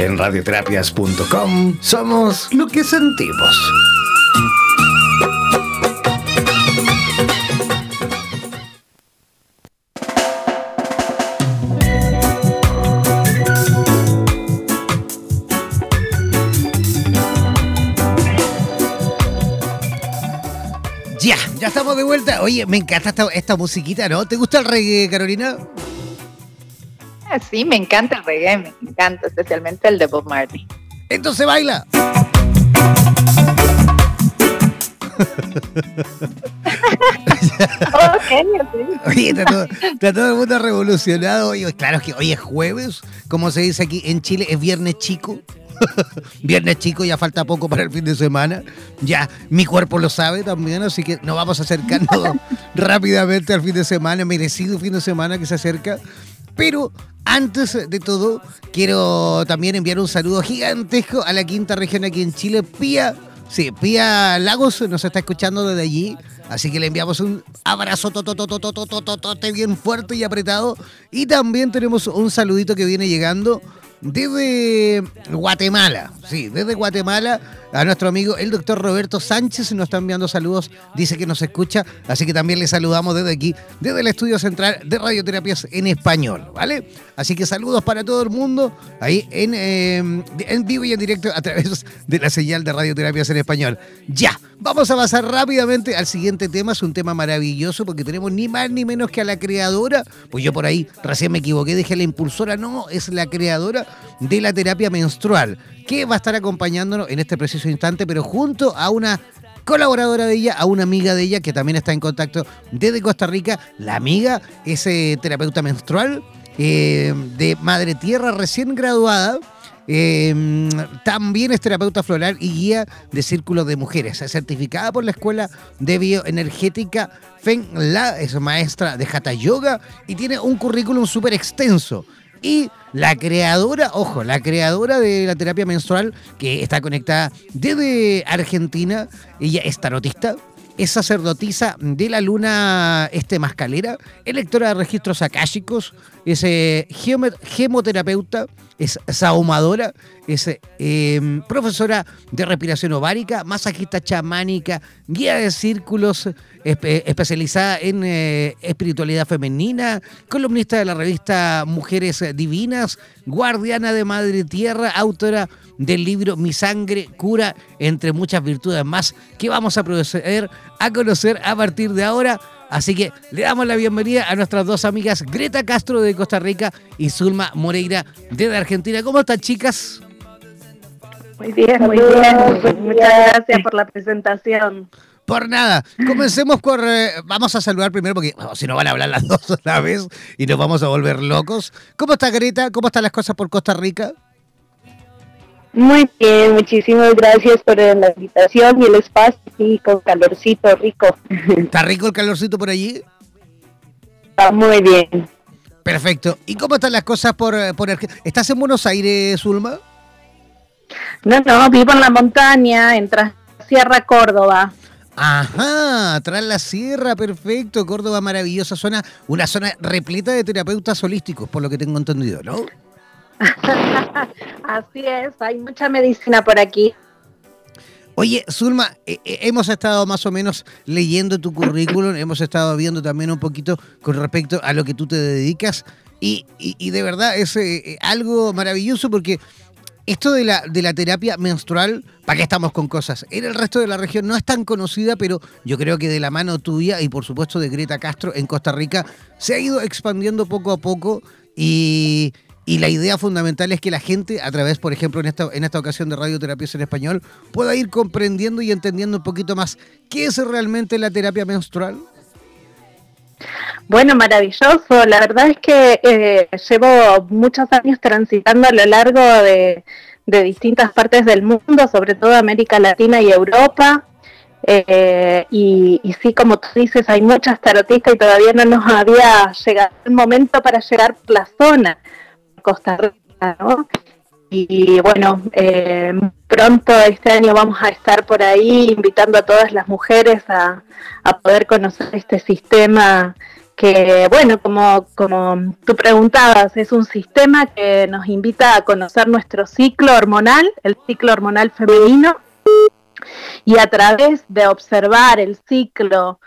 En radioterapias.com somos lo que sentimos. Ya, ya estamos de vuelta. Oye, me encanta esta, esta musiquita, ¿no? ¿Te gusta el reggae, Carolina? Sí, me encanta el reggae, me encanta, especialmente el de Bob Marley. Entonces baila. Oye, está todo, está todo el mundo revolucionado. Oye, claro que hoy es jueves, como se dice aquí en Chile, es viernes chico. viernes chico, ya falta poco para el fin de semana. Ya mi cuerpo lo sabe también, así que nos vamos acercando rápidamente al fin de semana, merecido fin de semana que se acerca. Pero antes de todo, quiero también enviar un saludo gigantesco a la quinta región aquí en Chile, Pía. Sí, Pía Lagos nos está escuchando desde allí. Así que le enviamos un abrazo bien fuerte y apretado. Y también tenemos un saludito que viene llegando desde Guatemala. Sí, desde Guatemala a nuestro amigo el doctor Roberto Sánchez nos está enviando saludos. Dice que nos escucha. Así que también le saludamos desde aquí, desde el estudio central de radioterapias en español. ¿Vale? Así que saludos para todo el mundo ahí en, eh, en vivo y en directo a través de la señal de radioterapias en español. Ya, vamos a pasar rápidamente al siguiente tema. Es un tema maravilloso porque tenemos ni más ni menos que a la creadora. Pues yo por ahí recién me equivoqué, dije la impulsora. No, es la creadora de la terapia menstrual que va a estar acompañándonos en este preciso instante, pero junto a una colaboradora de ella, a una amiga de ella que también está en contacto desde Costa Rica. La amiga es terapeuta menstrual eh, de Madre Tierra recién graduada. Eh, también es terapeuta floral y guía de círculos de mujeres. Es certificada por la Escuela de Bioenergética FENLA, es maestra de Hatha Yoga y tiene un currículum súper extenso. Y la creadora, ojo, la creadora de la terapia menstrual, que está conectada desde Argentina, ella es tarotista, es sacerdotisa de la luna este mascalera, es lectora de registros akáshicos, es eh, gemoterapeuta, es saumadora, es eh, profesora de respiración ovárica, masajista chamánica, guía de círculos, espe- especializada en eh, espiritualidad femenina, columnista de la revista Mujeres Divinas, guardiana de Madre Tierra, autora del libro Mi sangre cura, entre muchas virtudes más, que vamos a proceder a conocer a partir de ahora. Así que le damos la bienvenida a nuestras dos amigas Greta Castro de Costa Rica y Zulma Moreira de Argentina. ¿Cómo están, chicas? Muy bien, muy bien. Muchas gracias por la presentación. Por nada, comencemos por... eh, vamos a saludar primero porque oh, si no van a hablar las dos a la vez y nos vamos a volver locos. ¿Cómo está Greta? ¿Cómo están las cosas por Costa Rica? Muy bien, muchísimas gracias por la invitación y el espacio y con calorcito rico. ¿Está rico el calorcito por allí? Está muy bien. Perfecto. ¿Y cómo están las cosas por, eh, por Arge- ¿Estás en Buenos Aires, Zulma? No, no, vivo en la montaña, en Tras- Sierra Córdoba. Ajá, tras la sierra, perfecto. Córdoba, maravillosa zona, una zona repleta de terapeutas holísticos, por lo que tengo entendido, ¿no? Así es, hay mucha medicina por aquí. Oye, Zulma, eh, eh, hemos estado más o menos leyendo tu currículum, hemos estado viendo también un poquito con respecto a lo que tú te dedicas y, y- de verdad es eh, algo maravilloso porque esto de la, de la terapia menstrual, ¿para qué estamos con cosas? En el resto de la región no es tan conocida, pero yo creo que de la mano tuya y por supuesto de Greta Castro en Costa Rica se ha ido expandiendo poco a poco y, y la idea fundamental es que la gente, a través, por ejemplo, en esta, en esta ocasión de Radioterapias en Español, pueda ir comprendiendo y entendiendo un poquito más qué es realmente la terapia menstrual. Bueno, maravilloso. La verdad es que eh, llevo muchos años transitando a lo largo de, distintas partes del mundo, sobre todo América Latina y Europa. Eh, y, y, sí, como tú dices, hay muchas tarotistas y todavía no nos había llegado el momento para llegar por la zona, Costa Rica, ¿no? Y bueno, eh, pronto este año vamos a estar por ahí invitando a todas las mujeres a, a poder conocer este sistema que, bueno, como, como tú preguntabas, es un sistema que nos invita a conocer nuestro ciclo hormonal, el ciclo hormonal femenino, y a través de observar el ciclo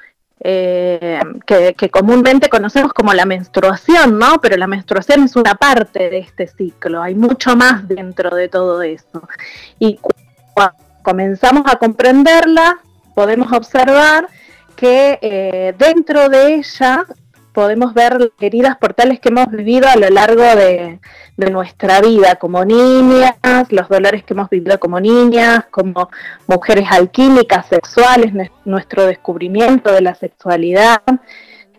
eh, que, comúnmente conocemos como la menstruación, ¿no? Pero la menstruación es una parte de este ciclo, hay mucho más dentro de todo eso. Y cuando comenzamos a comprenderla, podemos observar que eh, dentro de ella podemos ver las heridas portales que hemos vivido a lo largo de, nuestra vida como niñas, los dolores que hemos vivido como niñas, como mujeres alquímicas, sexuales, nuestro descubrimiento de la sexualidad.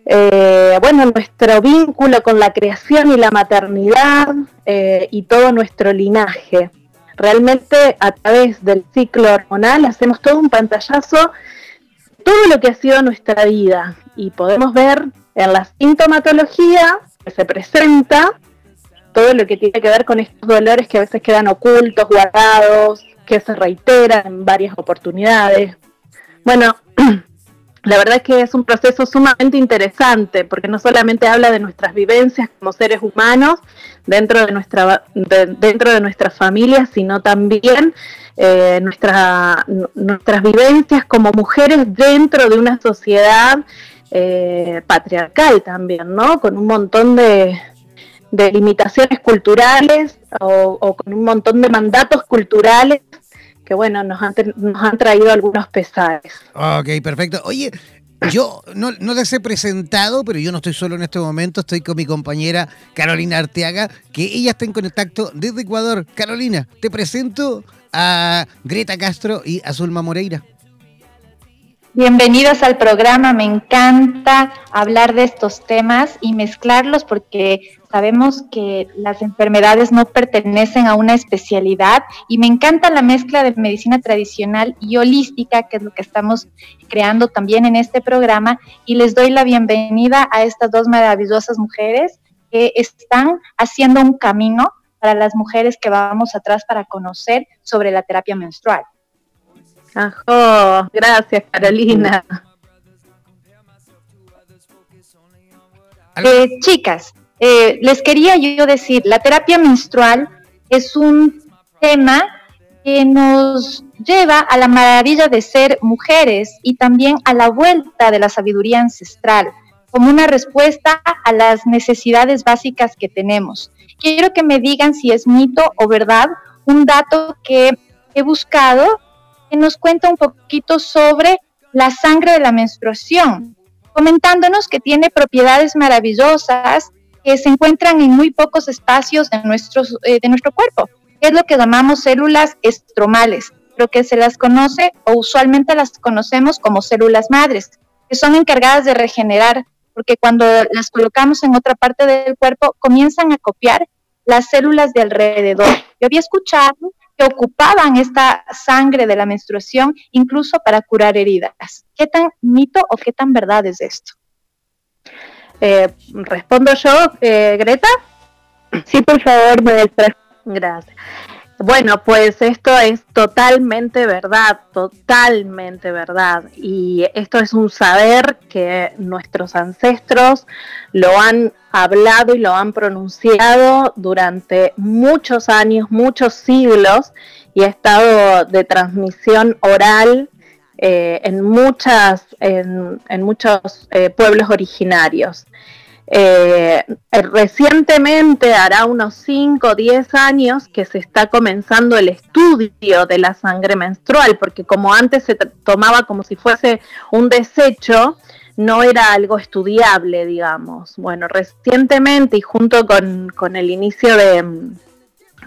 Eh, bueno, nuestro vínculo con la creación y la maternidad eh, y todo nuestro linaje. Realmente a través del ciclo hormonal hacemos todo un pantallazo, todo lo que ha sido nuestra vida y podemos ver en la sintomatología que se presenta, todo lo que tiene que ver con estos dolores que a veces quedan ocultos, guardados, que se reiteran en varias oportunidades. Bueno, la verdad es que es un proceso sumamente interesante porque no solamente habla de nuestras vivencias como seres humanos dentro de nuestra dentro de nuestras familias, sino también eh, nuestra, nuestras vivencias como mujeres dentro de una sociedad eh, patriarcal también, ¿no? Con un montón de, limitaciones culturales o, con un montón de mandatos culturales que, bueno, nos han, nos han traído algunos pesares. Ok, perfecto. Oye, yo no, no les he presentado, pero yo no estoy solo en este momento, estoy con mi compañera Carolina Arteaga, que ella está en contacto desde Ecuador. Carolina, te presento a Greta Castro y a Zulma Moreira. Bienvenidos al programa, me encanta hablar de estos temas y mezclarlos porque sabemos que las enfermedades no pertenecen a una especialidad y me encanta la mezcla de medicina tradicional y holística, que es lo que estamos creando también en este programa, y les doy la bienvenida a estas dos maravillosas mujeres que están haciendo un camino para las mujeres que vamos atrás para conocer sobre la terapia menstrual. Ajo, gracias Carolina. Eh, chicas, eh, les quería yo decir, la terapia menstrual es un tema que nos lleva a la maravilla de ser mujeres y también a la vuelta de la sabiduría ancestral, como una respuesta a las necesidades básicas que tenemos. Quiero que me digan si es mito o verdad un dato que he buscado que nos cuenta un poquito sobre la sangre de la menstruación, comentándonos que tiene propiedades maravillosas que se encuentran en muy pocos espacios de, nuestros, eh, de nuestro cuerpo, que es lo que llamamos células estromales, lo que se las conoce o usualmente las conocemos como células madres, que son encargadas de regenerar, porque cuando las colocamos en otra parte del cuerpo comienzan a copiar las células de alrededor. Yo había escuchado que ocupaban esta sangre de la menstruación incluso para curar heridas. ¿Qué tan mito o qué tan verdad es esto? Eh, Respondo yo, eh, Greta. Sí, por favor, me Gracias. Bueno, pues esto es totalmente verdad, totalmente verdad. Y esto es un saber que nuestros ancestros lo han hablado y lo han pronunciado durante muchos años, muchos siglos, y ha estado de transmisión oral eh, en, muchas, en, muchos eh, pueblos originarios. Eh, recientemente, hará unos 5 o 10 años, que se está comenzando el estudio de la sangre menstrual, porque como antes se tomaba como si fuese un desecho, no era algo estudiable, digamos. Bueno, recientemente y junto con, con el inicio de,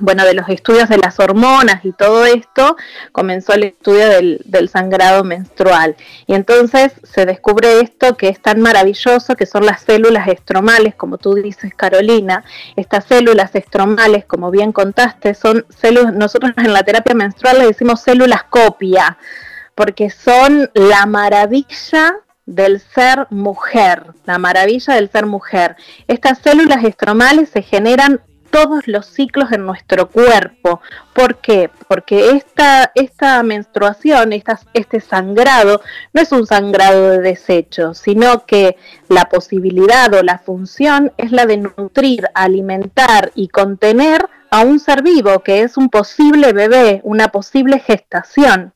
bueno, de los estudios de las hormonas y todo esto, comenzó el estudio del, sangrado menstrual. Y entonces se descubre esto que es tan maravilloso, que son las células estromales, como tú dices, Carolina. Estas células estromales, como bien contaste, son células, nosotros en la terapia menstrual le decimos células copia, porque son la maravilla del ser mujer, la maravilla del ser mujer. Estas células estromales se generan todos los ciclos en nuestro cuerpo. ¿Por qué? Porque esta, esta menstruación, este sangrado, no es un sangrado de desecho, sino que la posibilidad o la función es la de nutrir, alimentar y contener a un ser vivo, que es un posible bebé, una posible gestación.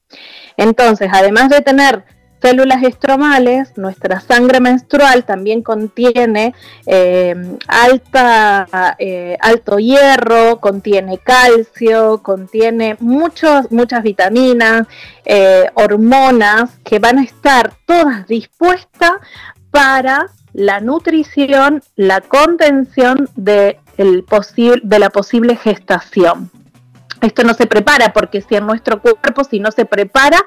Entonces, además de tener células estromales, nuestra sangre menstrual también contiene eh, alta, eh, alto hierro, contiene calcio, contiene muchos, muchas vitaminas, eh, hormonas que van a estar todas dispuestas para la nutrición, la contención de, el de la posible gestación. Esto no se prepara porque si en nuestro cuerpo, si no se prepara,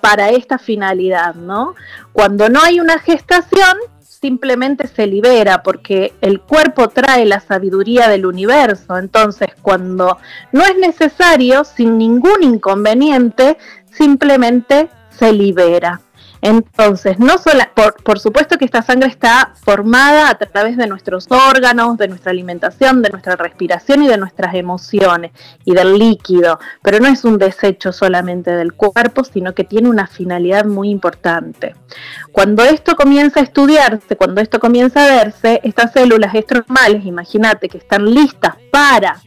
para esta finalidad, ¿no? Cuando no hay una gestación, simplemente se libera porque el cuerpo trae la sabiduría del universo. Entonces, cuando no es necesario, sin ningún inconveniente, simplemente se libera. Entonces, no solo, por, supuesto que esta sangre está formada a través de nuestros órganos, de nuestra alimentación, de nuestra respiración y de nuestras emociones y del líquido, pero no es un desecho solamente del cuerpo, sino que tiene una finalidad muy importante. Cuando esto comienza a estudiarse, cuando esto comienza a verse, estas células estromales, imagínate que están listas para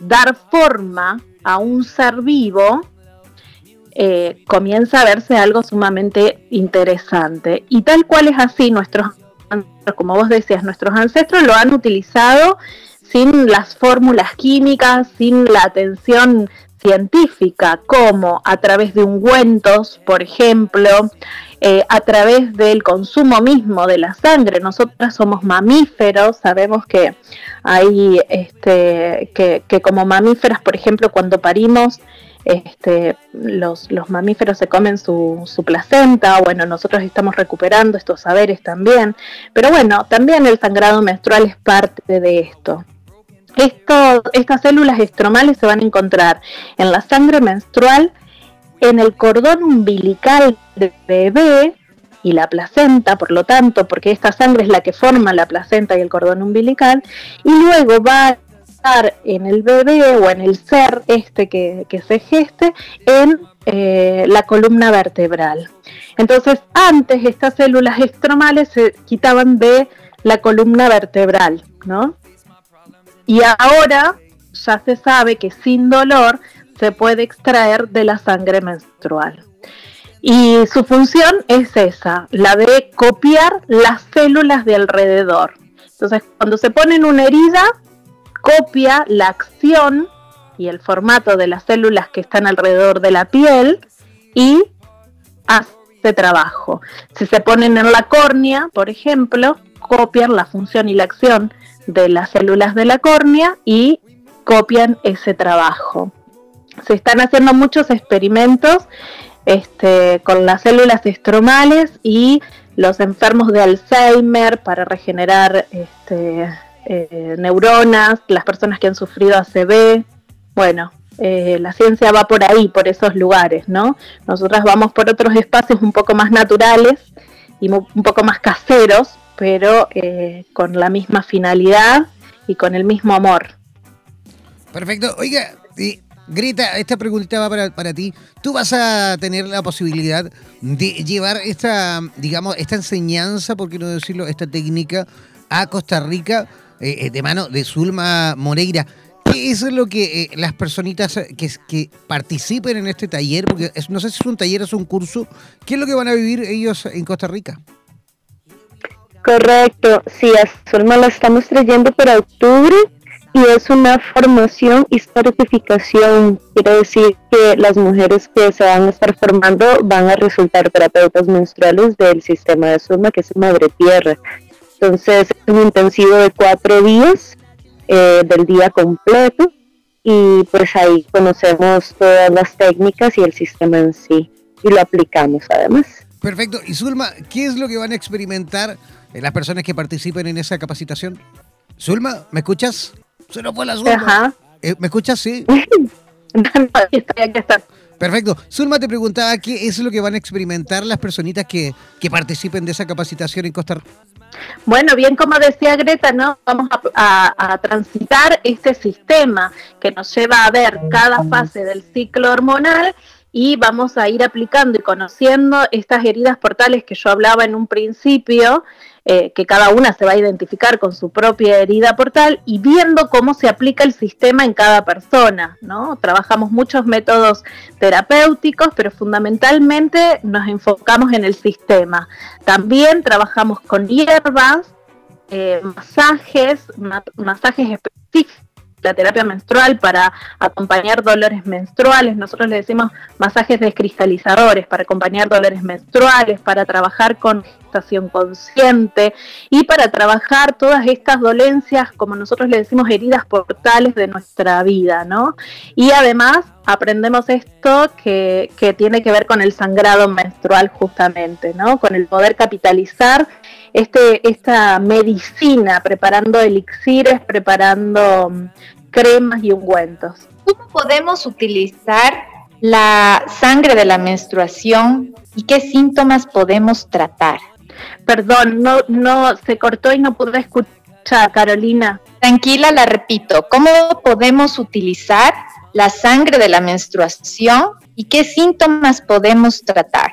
dar forma a un ser vivo, eh, comienza a verse algo sumamente interesante. Y tal cual es así, nuestros, como vos decías, nuestros ancestros lo han utilizado sin las fórmulas químicas, sin la atención científica, como a través de ungüentos, por ejemplo, eh, a través del consumo mismo de la sangre. Nosotras somos mamíferos, sabemos que hay, este, que, que como mamíferas, por ejemplo, cuando parimos, este, los, mamíferos se comen su, su, placenta, bueno, nosotros estamos recuperando estos saberes también, pero bueno, también el sangrado menstrual es parte de esto. Esto, estas células estromales se van a encontrar en la sangre menstrual, en el cordón umbilical del bebé y la placenta, por lo tanto, porque esta sangre es la que forma la placenta y el cordón umbilical, y luego va en el bebé o en el ser este que, se geste en eh, la columna vertebral. Entonces, antes estas células estromales se quitaban de la columna vertebral, ¿no? Y ahora ya se sabe que sin dolor se puede extraer de la sangre menstrual. Y su función es esa, la de copiar las células de alrededor. Entonces, cuando se pone en una herida, copia la acción y el formato de las células que están alrededor de la piel y hace trabajo. Si se ponen en la córnea, por ejemplo, copian la función y la acción de las células de la córnea y copian ese trabajo. Se están haciendo muchos experimentos este, con las células estromales y los enfermos de Alzheimer para regenerar este, eh, neuronas, las personas que han sufrido ACV. Bueno, eh, la ciencia va por ahí, por esos lugares, ¿no? Nosotras vamos por otros espacios un poco más naturales y un poco más caseros, pero eh, con la misma finalidad y con el mismo amor. Perfecto. Oiga, Grita, esta pregunta va para, para, ti. Tú vas a tener la posibilidad de llevar esta, digamos, esta enseñanza, por qué no decirlo, esta técnica a Costa Rica eh, eh, de mano de Zulma Moreira. ¿Qué es lo que eh, las personitas que, participen en este taller? Porque no sé si es un taller o es un curso. ¿Qué es lo que van a vivir ellos en Costa Rica? Correcto, sí, a Zulma la estamos trayendo para octubre y es una formación y certificación. Quiere decir que las mujeres que se van a estar formando van a resultar terapeutas menstruales del sistema de Zulma, que es Madre Tierra. Entonces, es un intensivo de cuatro días, eh, del día completo, y pues ahí conocemos todas las técnicas y el sistema en sí, y lo aplicamos además. Perfecto. Y Zulma, ¿qué es lo que van a experimentar eh, las personas que participen en esa capacitación? Zulma, ¿me escuchas? Se nos fue la Zulma. Ajá. Eh, ¿Me escuchas? Sí. No, no, aquí estoy, aquí estoy. Perfecto. Zulma te preguntaba qué es lo que van a experimentar las personitas que, que participen de esa capacitación en Costa Rica. Bueno, bien como decía Greta, ¿no? Vamos a, a- a transitar este sistema que nos lleva a ver cada fase del ciclo hormonal y vamos a ir aplicando y conociendo estas heridas portales que yo hablaba en un principio, eh, que cada una se va a identificar con su propia herida portal y viendo cómo se aplica el sistema en cada persona, ¿no? Trabajamos muchos métodos terapéuticos, pero fundamentalmente nos enfocamos en el sistema. También trabajamos con hierbas, eh, masajes, ma- masajes específicos, la terapia menstrual para acompañar dolores menstruales. Nosotros le decimos masajes descristalizadores para acompañar dolores menstruales, para trabajar con gestación consciente y para trabajar todas estas dolencias, como nosotros le decimos, heridas portales de nuestra vida, ¿no? Y además aprendemos esto que, que tiene que ver con el sangrado menstrual justamente, ¿no? Con el poder capitalizar este, esta medicina, preparando elixires, preparando mm, cremas y ungüentos. ¿Cómo podemos utilizar la sangre de la menstruación y qué síntomas podemos tratar? Perdón, no, no se cortó y no pude escuchar, Carolina. Tranquila, la repito. ¿Cómo podemos utilizar la sangre de la menstruación y qué síntomas podemos tratar?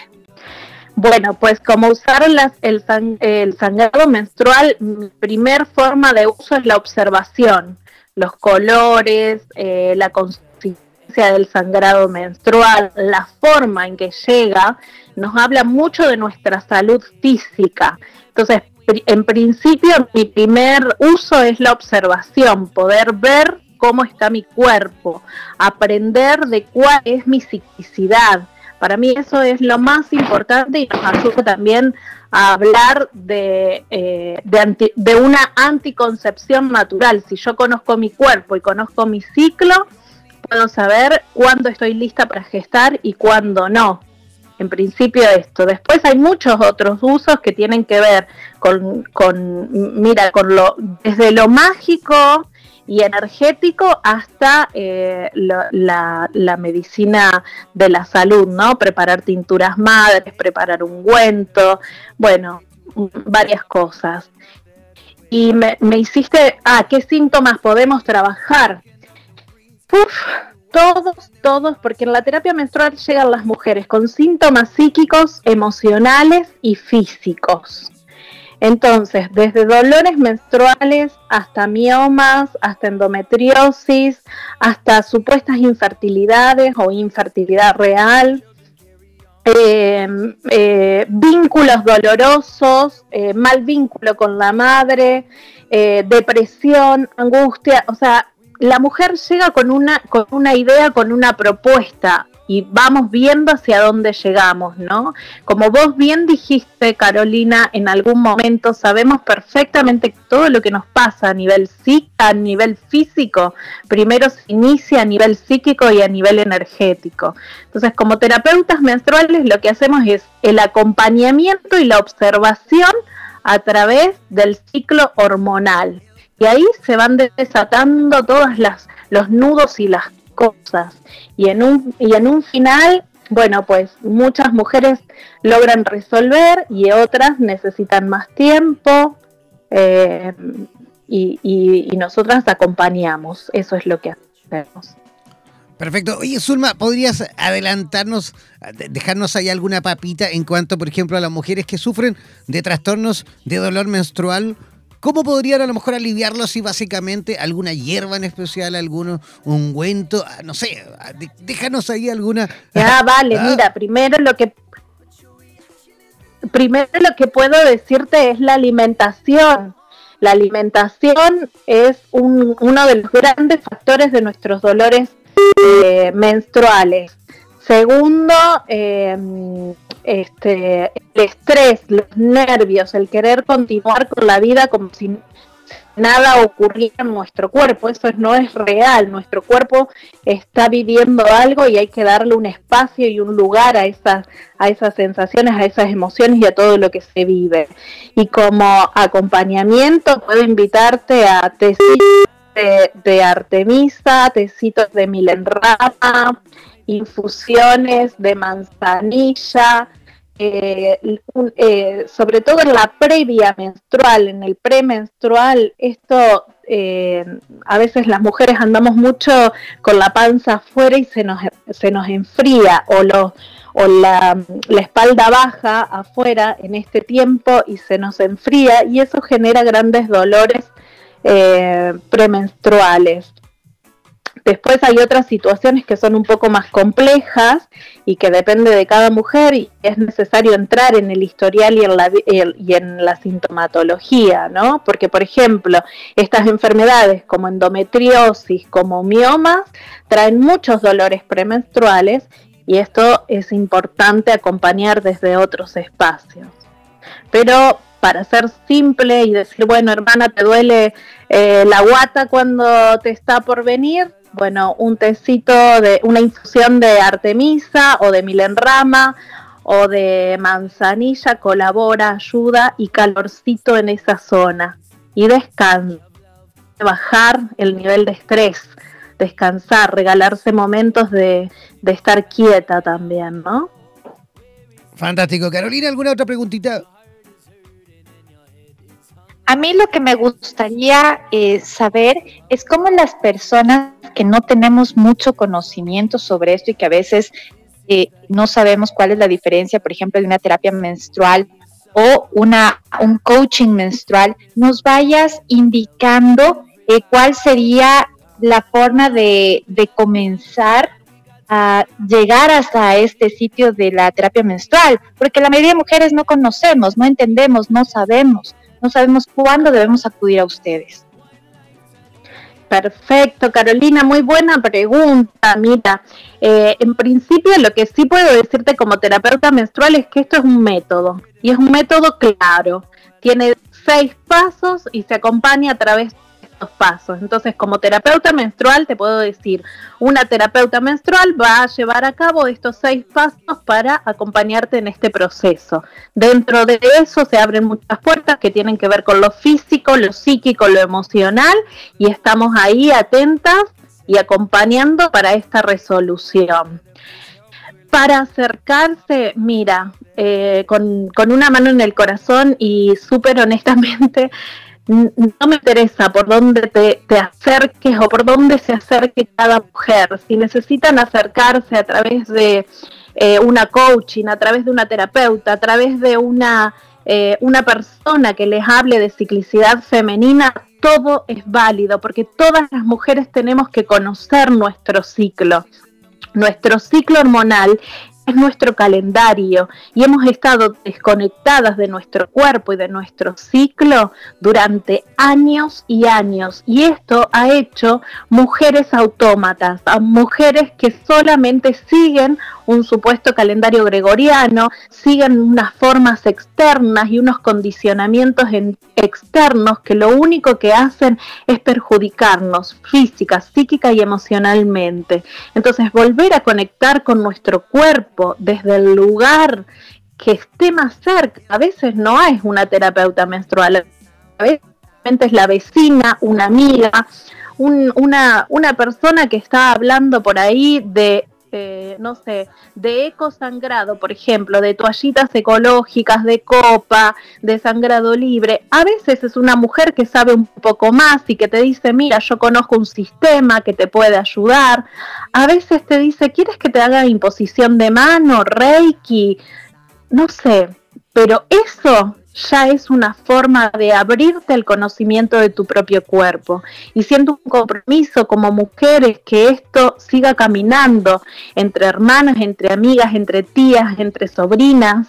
Bueno, pues como usaron las, el, san- el sangrado menstrual, mi primer forma de uso es la observación, los colores, eh, la consistencia del sangrado menstrual, la forma en que llega, nos habla mucho de nuestra salud física. Entonces, en principio, mi primer uso es la observación, poder ver cómo está mi cuerpo, aprender de cuál es mi psiquicidad. Para mí eso es lo más importante y nos ayuda también a hablar de, eh, de, anti- de una anticoncepción natural. Si yo conozco mi cuerpo y conozco mi ciclo, puedo saber cuándo estoy lista para gestar y cuándo no. En principio esto. Después hay muchos otros usos que tienen que ver con, con mira, con lo, desde lo mágico y energético hasta eh, la, medicina de la salud, ¿no? Preparar tinturas madres, preparar ungüento, bueno, varias cosas. Y me, me hiciste, ah, ¿qué síntomas podemos trabajar? Uf, todos, todos, porque en la terapia menstrual llegan las mujeres con síntomas psíquicos, emocionales y físicos. Entonces, desde dolores menstruales hasta miomas, hasta endometriosis, hasta supuestas infertilidades o infertilidad real, eh, eh, vínculos dolorosos, eh, mal vínculo con la madre, eh, depresión, angustia, o sea, la mujer llega con una, con una idea, con una propuesta y vamos viendo hacia dónde llegamos, ¿no? Como vos bien dijiste, Carolina, en algún momento sabemos perfectamente todo lo que nos pasa a nivel psí- a nivel físico, primero se inicia a nivel psíquico y a nivel energético. Entonces, como terapeutas menstruales, lo que hacemos es el acompañamiento y la observación a través del ciclo hormonal. Y ahí se van desatando todas las los nudos y las cosas. Y en un y en un final, bueno, pues muchas mujeres logran resolver y otras necesitan más tiempo. eh, y, y- y nosotras acompañamos. Eso es lo que hacemos. Perfecto. Oye, Zulma, ¿podrías adelantarnos, de- dejarnos ahí alguna papita en cuanto, por ejemplo, a las mujeres que sufren de trastornos de dolor menstrual? ¿Cómo podrían a lo mejor aliviarlo si básicamente alguna hierba en especial, algún ungüento? Ah, No sé, ah, déjanos ahí alguna... Ya, vale, Ah. mira, primero lo que primero lo que puedo decirte es la alimentación. La alimentación es uno de los grandes factores de nuestros dolores eh, menstruales. Segundo, em, este, el estrés, los nervios, el querer continuar con la vida como si nada ocurría en nuestro cuerpo. Eso no es real. Nuestro cuerpo está viviendo algo y hay que darle un espacio y un lugar a esas, a esas sensaciones, a esas emociones y a todo lo que se vive. Y como acompañamiento puedo invitarte a tecitos de, de Artemisa, tecitos de Milenrama, infusiones de manzanilla, eh, eh, sobre todo en la previa menstrual, en el premenstrual, esto eh, a veces las mujeres andamos mucho con la panza afuera y se nos, se nos enfría o, o la, la espalda baja afuera en este tiempo y se nos enfría y eso genera grandes dolores premenstruales. Después hay otras situaciones que son un poco más complejas y que depende de cada mujer y es necesario entrar en el historial y en la, y en la sintomatología, ¿no? Porque, por ejemplo, estas enfermedades como endometriosis, como miomas, traen muchos dolores premenstruales y esto es importante acompañar desde otros espacios. Pero para ser simple y decir, bueno, hermana, te duele eh, la guata cuando te está por venir, bueno, un tecito de una infusión de artemisa o de milenrama o de manzanilla colabora, ayuda y calorcito en esa zona. Y descansa, bajar el nivel de estrés, descansar, regalarse momentos de, de estar quieta también, ¿no? Fantástico. Carolina, ¿alguna otra preguntita? A mí lo que me gustaría eh, saber es cómo las personas que no tenemos mucho conocimiento sobre esto y que a veces eh, no sabemos cuál es la diferencia, por ejemplo, de una terapia menstrual o una, un coaching menstrual, nos vayas indicando eh, cuál sería la forma de, de comenzar a llegar hasta este sitio de la terapia menstrual, porque la mayoría de mujeres no conocemos, no entendemos, no sabemos no sabemos cuándo debemos acudir a ustedes. Perfecto, Carolina, muy buena pregunta. Mira, eh, en principio lo que sí puedo decirte como terapeuta menstrual es que esto es un método y es un método claro. Tiene seis pasos y se acompaña a través pasos. Entonces, como terapeuta menstrual, te puedo decir, una terapeuta menstrual va a llevar a cabo estos seis pasos para acompañarte en este proceso. Dentro de eso se abren muchas puertas que tienen que ver con lo físico, lo psíquico, lo emocional, y estamos ahí atentas y acompañando para esta resolución. Para acercarse, mira, eh, con, con una mano en el corazón y súper honestamente, no me interesa por dónde te, acerques o por dónde se acerque cada mujer. Si necesitan acercarse a través de eh, una coaching, a través de una terapeuta, a través de una, eh, una persona que les hable de ciclicidad femenina, todo es válido porque todas las mujeres tenemos que conocer nuestro ciclo. Nuestro ciclo hormonal es nuestro calendario y hemos estado desconectadas de nuestro cuerpo y de nuestro ciclo durante años y años. Y esto ha hecho mujeres autómatas, a mujeres que solamente siguen un supuesto calendario gregoriano, siguen unas formas externas y unos condicionamientos externos que lo único que hacen es perjudicarnos física, psíquica y emocionalmente. Entonces, volver a conectar con nuestro cuerpo desde el lugar que esté más cerca, a veces no es una terapeuta menstrual, a veces es la vecina, una amiga, una, una persona que está hablando por ahí de eh, no sé, de eco sangrado, por ejemplo, de toallitas ecológicas, de copa, de sangrado libre, a veces es una mujer que sabe un poco más y que te dice, mira, yo conozco un sistema que te puede ayudar. A veces te dice, ¿quieres que te haga imposición de mano, reiki? No sé, pero eso ya es una forma de abrirte al conocimiento de tu propio cuerpo. Y siendo un compromiso como mujeres que esto siga caminando entre hermanas, entre amigas, entre tías, entre sobrinas,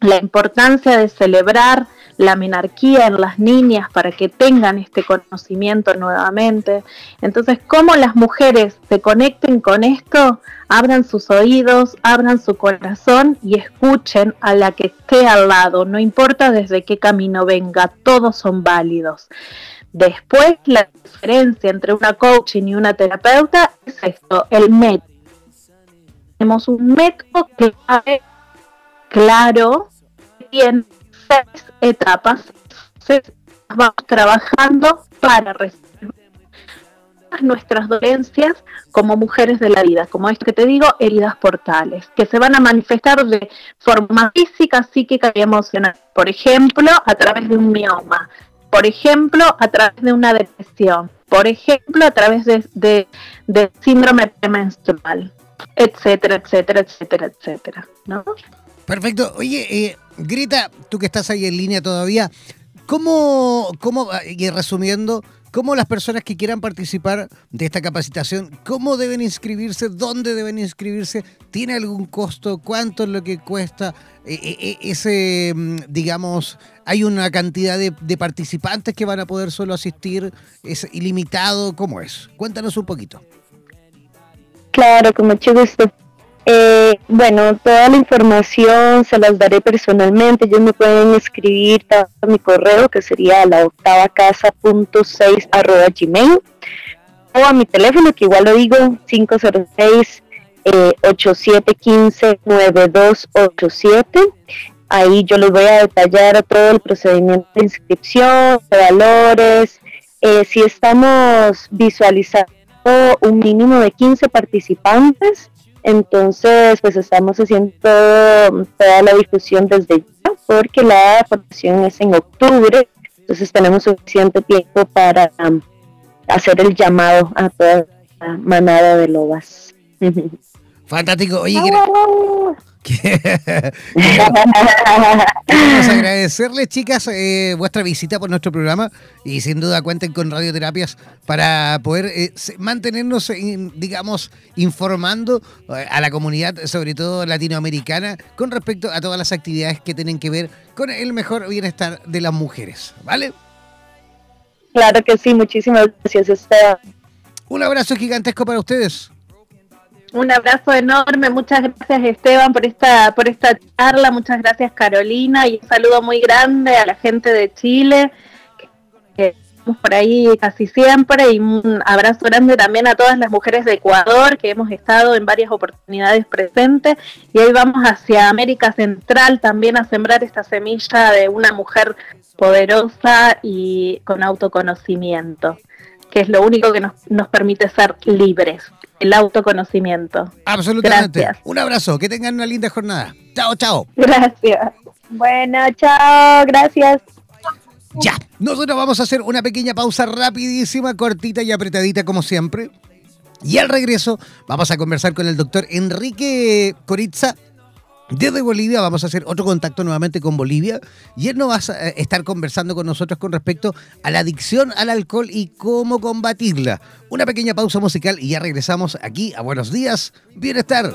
la importancia de celebrar la menarquía en las niñas para que tengan este conocimiento nuevamente. Entonces, cómo las mujeres se conecten con esto, abran sus oídos, abran su corazón y escuchen a la que esté al lado, no importa desde qué camino venga, todos son válidos. Después, la diferencia entre una coaching y una terapeuta es esto, el método. Tenemos un método clave, claro, tiene seis etapas. vamos trabajando para resolver nuestras dolencias como mujeres de la vida, como esto que te digo, heridas portales, que se van a manifestar de forma física, psíquica y emocional. Por ejemplo, a través de un mioma, por ejemplo, a través de una depresión, por ejemplo, a través de, de, síndrome premenstrual, etcétera, etcétera, etcétera, etcétera. ¿no? Perfecto. Oye, eh, Grita, tú que estás ahí en línea todavía, ¿cómo, cómo, y resumiendo, cómo las personas que quieran participar de esta capacitación, cómo deben inscribirse, dónde deben inscribirse, tiene algún costo, cuánto es lo que cuesta, eh, eh, ese, mm, digamos, hay una cantidad de, de, participantes que van a poder solo asistir, es ilimitado, ¿cómo es? Cuéntanos un poquito. Claro, con mucho gusto. Eh, bueno, toda la información se las daré personalmente. Ellos me pueden escribir a mi correo que sería la octava casa punto seis arroba gmail o a mi teléfono que igual lo digo 506 eh, 8715 9287. Ahí yo les voy a detallar todo el procedimiento de inscripción, de valores. Eh, si estamos visualizando un mínimo de 15 participantes, entonces, pues estamos haciendo toda la difusión desde ya, porque la formación es en octubre, entonces tenemos suficiente tiempo para um, hacer el llamado a toda la manada de lobas. Fantástico. Oye, Queremos agradecerles, chicas, eh, vuestra visita por nuestro programa y sin duda cuenten con radioterapias para poder eh, mantenernos, digamos, informando eh, a la comunidad, sobre todo latinoamericana, con respecto a todas las actividades que tienen que ver con el mejor bienestar de las mujeres. ¿Vale? Claro que sí, muchísimas gracias, Esteban. Un abrazo gigantesco para ustedes. Un abrazo enorme, muchas gracias Esteban por esta, por esta charla, muchas gracias Carolina y un saludo muy grande a la gente de Chile, que estamos por ahí casi siempre, y un abrazo grande también a todas las mujeres de Ecuador, que hemos estado en varias oportunidades presentes, y hoy vamos hacia América Central también a sembrar esta semilla de una mujer poderosa y con autoconocimiento, que es lo único que nos, nos permite ser libres el autoconocimiento. Absolutamente. Un abrazo, que tengan una linda jornada. Chao, chao. Gracias. Bueno, chao, gracias. Ya, nosotros vamos a hacer una pequeña pausa rapidísima, cortita y apretadita como siempre. Y al regreso vamos a conversar con el doctor Enrique Coritza, desde Bolivia vamos a hacer otro contacto nuevamente con Bolivia y él nos va a eh, estar conversando con nosotros con respecto a la adicción al alcohol y cómo combatirla. Una pequeña pausa musical y ya regresamos aquí a Buenos Días, Bienestar.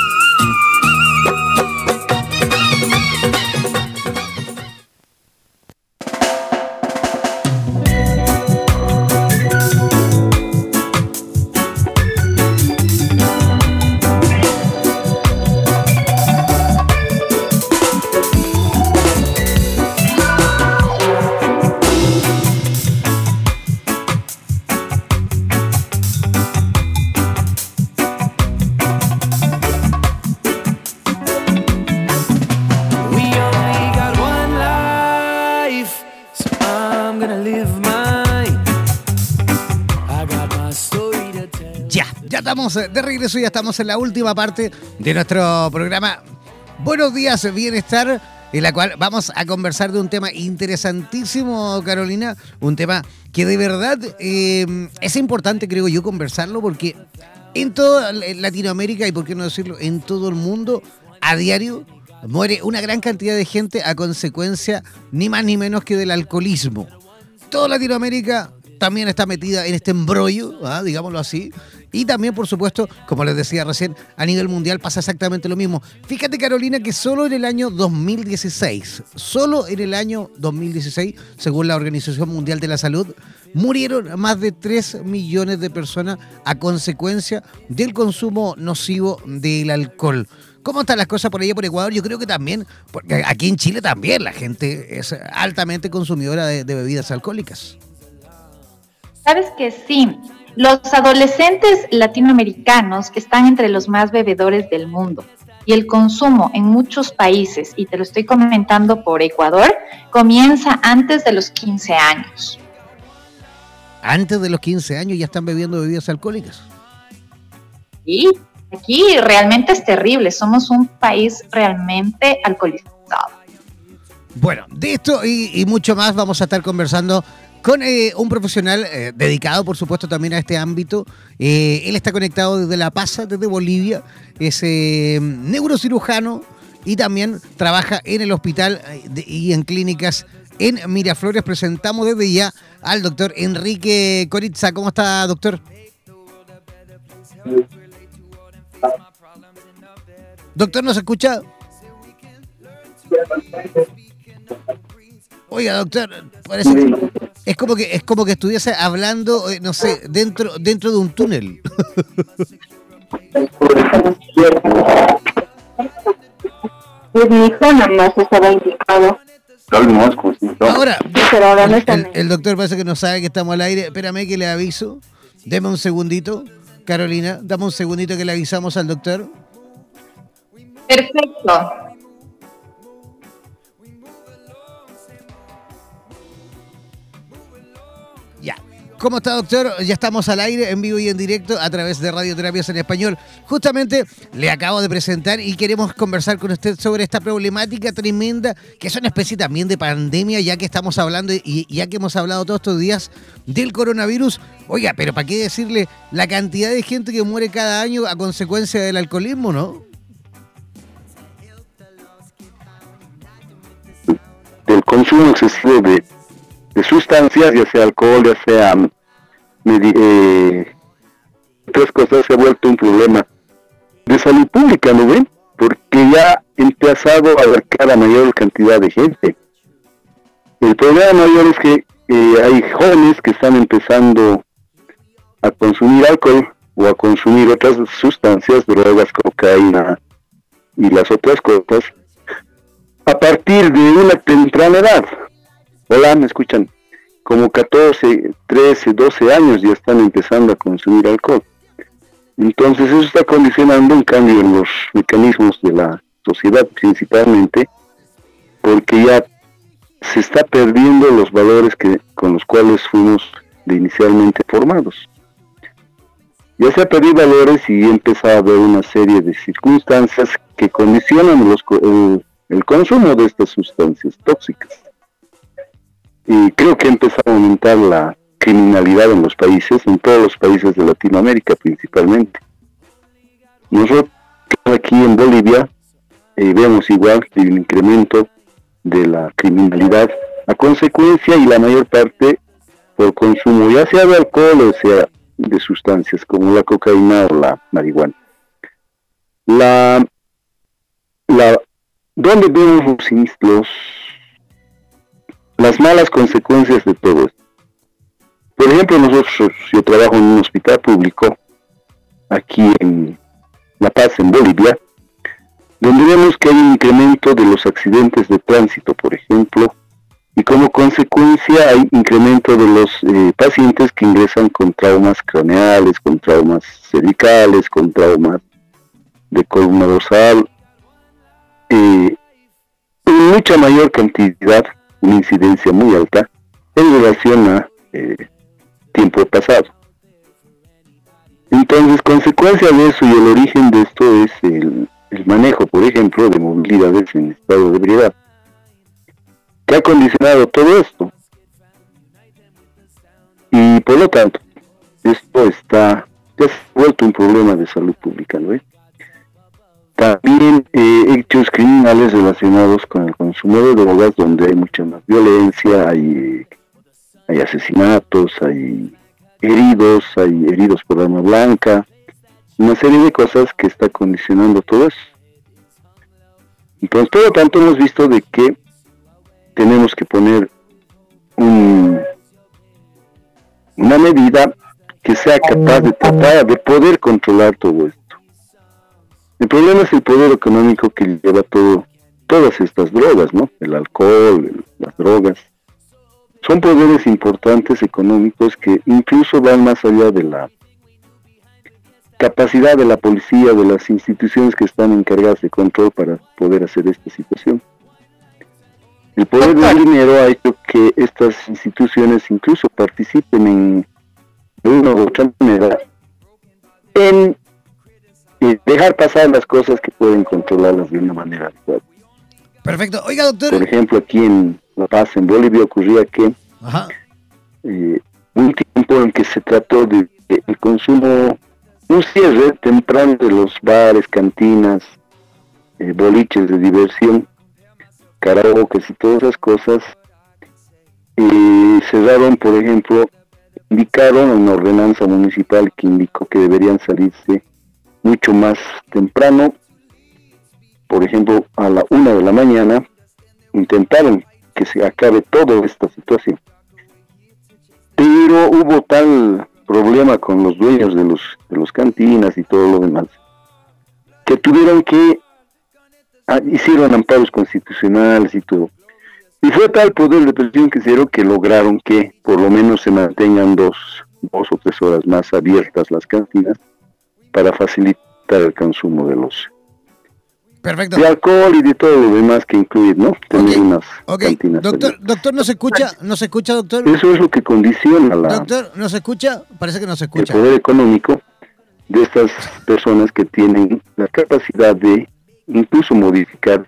De regreso, ya estamos en la última parte de nuestro programa Buenos días, bienestar, en la cual vamos a conversar de un tema interesantísimo, Carolina, un tema que de verdad eh, es importante, creo yo, conversarlo, porque en toda Latinoamérica y por qué no decirlo, en todo el mundo, a diario muere una gran cantidad de gente a consecuencia ni más ni menos que del alcoholismo. Toda Latinoamérica también está metida en este embrollo, ¿ah? digámoslo así. Y también, por supuesto, como les decía recién, a nivel mundial pasa exactamente lo mismo. Fíjate, Carolina, que solo en el año 2016, solo en el año 2016, según la Organización Mundial de la Salud, murieron más de 3 millones de personas a consecuencia del consumo nocivo del alcohol. ¿Cómo están las cosas por allá por Ecuador? Yo creo que también, porque aquí en Chile también la gente es altamente consumidora de, de bebidas alcohólicas. Sabes que sí, los adolescentes latinoamericanos están entre los más bebedores del mundo y el consumo en muchos países, y te lo estoy comentando por Ecuador, comienza antes de los 15 años. Antes de los 15 años ya están bebiendo bebidas alcohólicas. Y aquí realmente es terrible, somos un país realmente alcoholizado. Bueno, de esto y, y mucho más vamos a estar conversando con eh, un profesional eh, dedicado, por supuesto, también a este ámbito. Eh, él está conectado desde La Paz, desde Bolivia. Es eh, neurocirujano y también trabaja en el hospital de- y en clínicas en Miraflores. Presentamos desde ya al doctor Enrique Coritza. ¿Cómo está, doctor? Doctor, ¿nos escucha? Oiga, doctor, parece que es como que es como que estuviese hablando, eh, no sé, dentro dentro de un túnel. Pues. Ahora, el, el- el doctor parece que no sabe que estamos al aire. Espérame que le aviso. Deme un segundito, Carolina. Dame un segundito que le avisamos al doctor. Perfecto. Ya. ¿Cómo está, doctor? Ya estamos al aire, en vivo y en directo, a través de Radioterapias en Español. Justamente le acabo de presentar y queremos conversar con usted sobre esta problemática tremenda, que es una especie también de pandemia, ya que estamos hablando y ya que hemos hablado todos estos días del coronavirus. Oiga, pero ¿para qué decirle la cantidad de gente que muere cada año a consecuencia del alcoholismo, no? del consumo excesivo de, de sustancias, ya sea alcohol, ya sea mm, eh, otras cosas, se ha vuelto un problema de salud pública, ¿no ven? Porque ya empezado a abarcar a mayor cantidad de gente. El problema mayor es que eh, hay jóvenes que están empezando a consumir alcohol o a consumir otras sustancias, drogas, cocaína y las otras cosas, a partir de una temprana edad. Hola, ¿me escuchan? Como 14, 13, 12 años ya están empezando a consumir alcohol. Entonces eso está condicionando un cambio en los mecanismos de la sociedad principalmente, porque ya se está perdiendo los valores que con los cuales fuimos inicialmente formados. Ya se ha perdido valores y empezado a haber una serie de circunstancias que condicionan el consumo de estas sustancias tóxicas. Y creo que ha empezado a aumentar la criminalidad en los países, en todos los países de Latinoamérica principalmente. Nosotros aquí en Bolivia eh, vemos igual el incremento de la criminalidad a consecuencia y la mayor parte por consumo ya sea de alcohol o sea de sustancias como la cocaína o la marihuana. La, la, ¿Dónde vemos los, los- las malas consecuencias de todo esto? Por ejemplo, nosotros, yo trabajo en un hospital público aquí en La Paz, en Bolivia, donde vemos que hay un incremento de los accidentes de tránsito, por ejemplo, y como consecuencia hay incremento de los eh, pacientes que ingresan con traumas craneales, con traumas cervicales, con traumas de columna dorsal, eh, en mucha mayor cantidad, una incidencia muy alta en relación a eh, tiempo pasado. Entonces, consecuencia de eso y el origen de esto es el, el manejo, por ejemplo, de movilidades en estado de ebriedad, que ha condicionado todo esto. Y por lo tanto, esto está, ya se vuelto un problema de salud pública, ¿no? ve? También eh, hechos criminales relacionados con el consumo de drogas, donde hay mucha más violencia, hay, hay asesinatos, hay heridos, hay heridos por arma blanca, una serie de cosas que está condicionando todo eso. Entonces, por lo tanto, hemos visto de que tenemos que poner un, una medida que sea capaz de tratar de poder controlar todo esto. El problema es el poder económico que lleva todo, todas estas drogas, ¿no? El alcohol, el- las drogas. Son poderes importantes económicos que incluso van más allá de la capacidad de la policía, de las instituciones que están encargadas de control para poder hacer esta situación. El poder del dinero ha hecho que estas instituciones incluso participen en, de una u otra manera en eh, dejar pasar las cosas que pueden controlarlas de una manera adecuada. Perfecto. Oiga, doctor. Por ejemplo, aquí en La Paz, en Bolivia, ocurría que Ajá. eh, un tiempo en que se trató de de el consumo, un cierre temprano de los bares, cantinas, eh, boliches de diversión, karaoke y todas esas cosas, y cerraron, por ejemplo, indicaron una ordenanza municipal que indicó que deberían salirse mucho más temprano, por ejemplo, a la una de la mañana, intentaron que se acabe toda esta situación. Pero hubo tal problema con los dueños de los, de los cantinas y todo lo demás, que tuvieron que, ah, hicieron amparos constitucionales y todo. Y fue tal poder de presión que hicieron que lograron que por lo menos se mantengan dos, dos o tres horas más abiertas las cantinas para facilitar el consumo de los Perfecto. de alcohol y de todo lo demás que incluye, ¿no? Tener unas Ok, cantinas doctor, doctor, ¿no se escucha? ¿No se escucha, doctor? Eso es lo que condiciona la, Doctor, ¿no se escucha? Parece que no se el escucha. poder económico de estas personas que tienen la capacidad de incluso modificar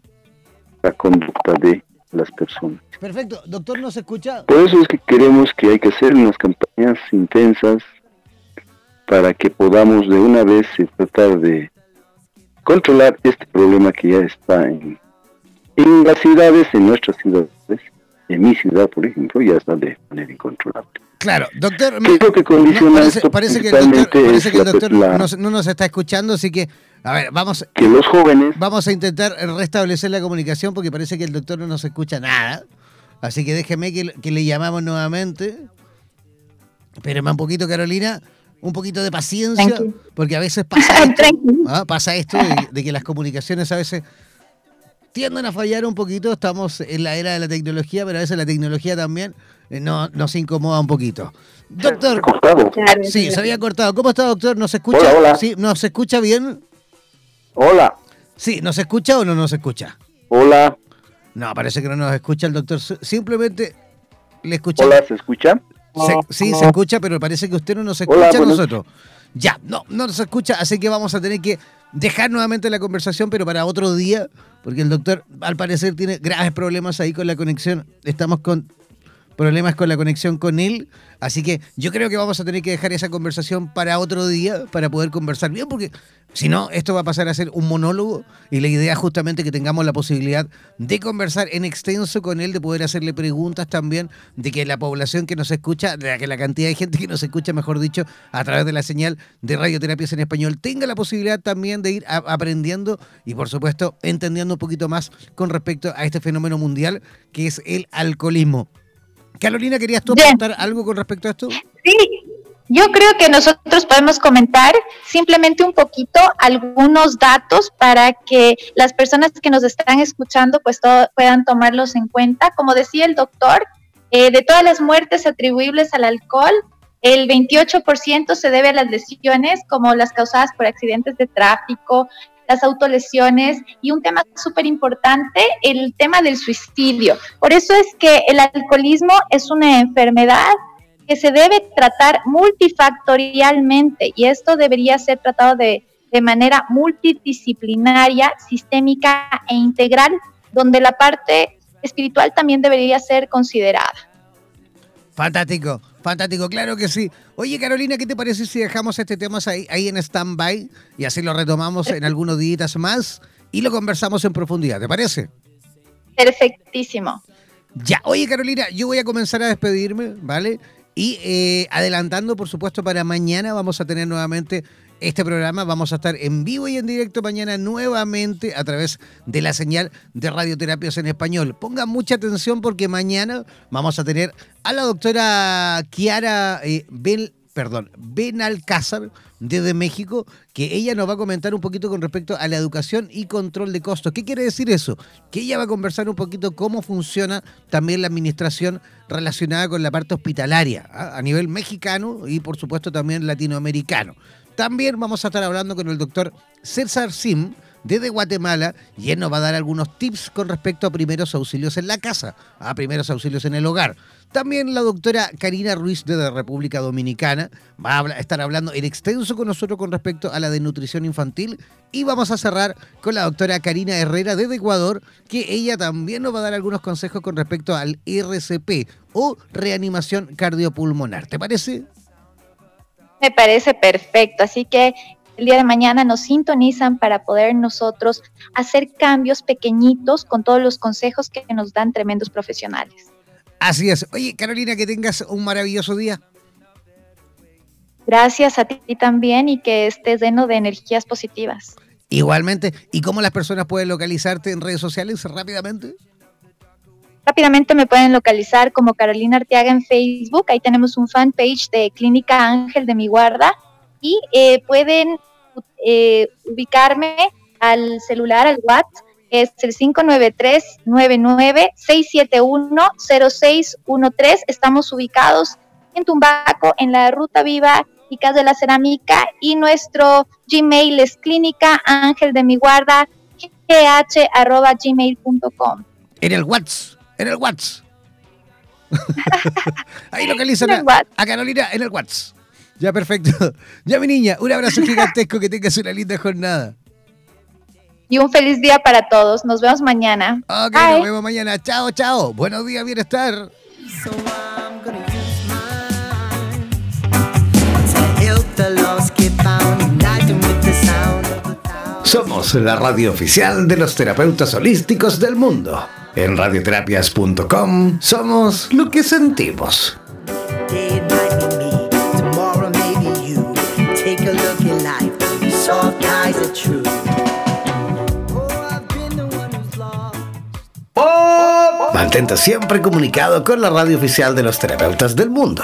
la conducta de las personas. Perfecto. Doctor, ¿no se escucha? Por eso es que queremos que hay que hacer unas campañas intensas para que podamos de una vez tratar de controlar este problema que ya está en, en las ciudades, en nuestras ciudades. En mi ciudad, por ejemplo, ya está de manera incontrolable. Claro, doctor. ¿Qué es lo que condiciona no, parece, esto? parece que el doctor, Principalmente parece es que el la- doctor la- no, nos está escuchando, así que, a ver, vamos, que los jóvenes vamos a intentar restablecer la comunicación porque parece que el doctor no nos escucha nada. Así que déjeme que, que le llamamos nuevamente. Espéreme un poquito, Carolina. Un poquito de paciencia, porque a veces pasa esto. ¿ah? pasa esto de, de que las comunicaciones a veces tienden a fallar un poquito. Estamos en la era de la tecnología, pero a veces la tecnología también eh, no, nos incomoda un poquito. Doctor, sí, se había cortado. ¿Cómo está, doctor? ¿Nos escucha? Hola, hola. Sí, ¿nos escucha bien? Hola, Sí, ¿nos escucha o no nos escucha? hola, No, parece que no nos escucha el doctor. Simplemente le escucha. hola, ¿se escucha? Se- sí, se escucha, pero parece que usted no nos escucha Hola, a nosotros. Ya, no, no nos escucha, así que vamos a tener que dejar nuevamente la conversación, pero para otro día, porque el doctor al parecer tiene graves problemas ahí con la conexión. Estamos con problemas con la conexión con él, así que yo creo que vamos a tener que dejar esa conversación para otro día, para poder conversar bien, porque si no, esto va a pasar a ser un monólogo y la idea es justamente que tengamos la posibilidad de conversar en extenso con él, de poder hacerle preguntas también, de que la población que nos escucha, de que la cantidad de gente que nos escucha, mejor dicho, a través de la señal de radioterapias en español, tenga la posibilidad también de ir aprendiendo y por supuesto entendiendo un poquito más con respecto a este fenómeno mundial que es el alcoholismo. Carolina, ¿querías tú preguntar algo con respecto a esto? Sí, yo creo que nosotros podemos comentar simplemente un poquito algunos datos para que las personas que nos están escuchando pues to- puedan tomarlos en cuenta. Como decía el doctor, eh, de todas las muertes atribuibles al alcohol, el 28% se debe a las lesiones como las causadas por accidentes de tráfico, las autolesiones y un tema súper importante, el tema del suicidio. Por eso es que el alcoholismo es una enfermedad que se debe tratar multifactorialmente y esto debería ser tratado de, de manera multidisciplinaria, sistémica e integral, donde la parte espiritual también debería ser considerada. Fantástico, fantástico, claro que sí. Oye, Carolina, ¿qué te parece si dejamos este tema ahí, ahí en stand-by y así lo retomamos en algunos días más y lo conversamos en profundidad? ¿Te parece? Perfectísimo. Ya, oye Carolina, yo voy a comenzar a despedirme, ¿vale? Y eh, adelantando, por supuesto, para mañana vamos a tener nuevamente este programa. Vamos a estar en vivo y en directo mañana nuevamente a través de la señal de radioterapias en español. Pongan mucha atención porque mañana vamos a tener a la doctora Kiara eh, Ben, perdón, Benalcázar desde México, que ella nos va a comentar un poquito con respecto a la educación y control de costos. ¿Qué quiere decir eso? Que ella va a conversar un poquito cómo funciona también la administración relacionada con la parte hospitalaria ¿ah? a nivel mexicano y por supuesto también latinoamericano. También vamos a estar hablando con el doctor César Sim desde Guatemala y él nos va a dar algunos tips con respecto a primeros auxilios en la casa, a primeros auxilios en el hogar. También la doctora Karina Ruiz de la República Dominicana va a estar hablando en extenso con nosotros con respecto a la desnutrición infantil y vamos a cerrar con la doctora Karina Herrera desde Ecuador, que ella también nos va a dar algunos consejos con respecto al RCP o reanimación cardiopulmonar. ¿Te parece? Me parece perfecto, así que el día de mañana nos sintonizan para poder nosotros hacer cambios pequeñitos con todos los consejos que nos dan tremendos profesionales. Así es. Oye, Carolina, que tengas un maravilloso día. Gracias a ti también y que estés lleno de energías positivas. Igualmente, ¿y cómo las personas pueden localizarte en redes sociales rápidamente? Rápidamente me pueden localizar como Carolina Arteaga en Facebook. Ahí tenemos un fanpage de Clínica Ángel de mi guarda. Y eh, pueden eh, ubicarme al celular, al WhatsApp, es el 593-99-671-0613. Estamos ubicados en Tumbaco, en la Ruta Viva y Casa de la Cerámica. Y nuestro Gmail es clínica ángel de mi guarda, gh, arroba. En el WhatsApp, en el WhatsApp. Ahí localizan En el a, a Carolina en el WhatsApp. Ya, perfecto. Ya, mi niña, un abrazo gigantesco, que tengas una linda jornada. Y un feliz día para todos. Nos vemos mañana. Ok, Bye. nos vemos mañana. Chao, chao. Buenos días, bienestar. Help Somos la radio oficial de los terapeutas holísticos del mundo. En radioterapias.com somos lo que sentimos. Mantente siempre comunicado con la radio oficial de los terapeutas del mundo.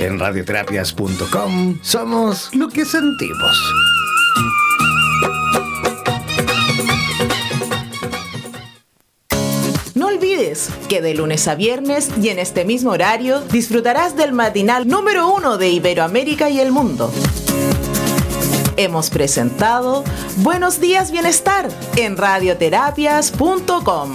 En radioterapias.com somos lo que sentimos. No olvides que de lunes a viernes y en este mismo horario disfrutarás del matinal número uno de Iberoamérica y el mundo. Hemos presentado Buenos días Bienestar en radioterapias.com.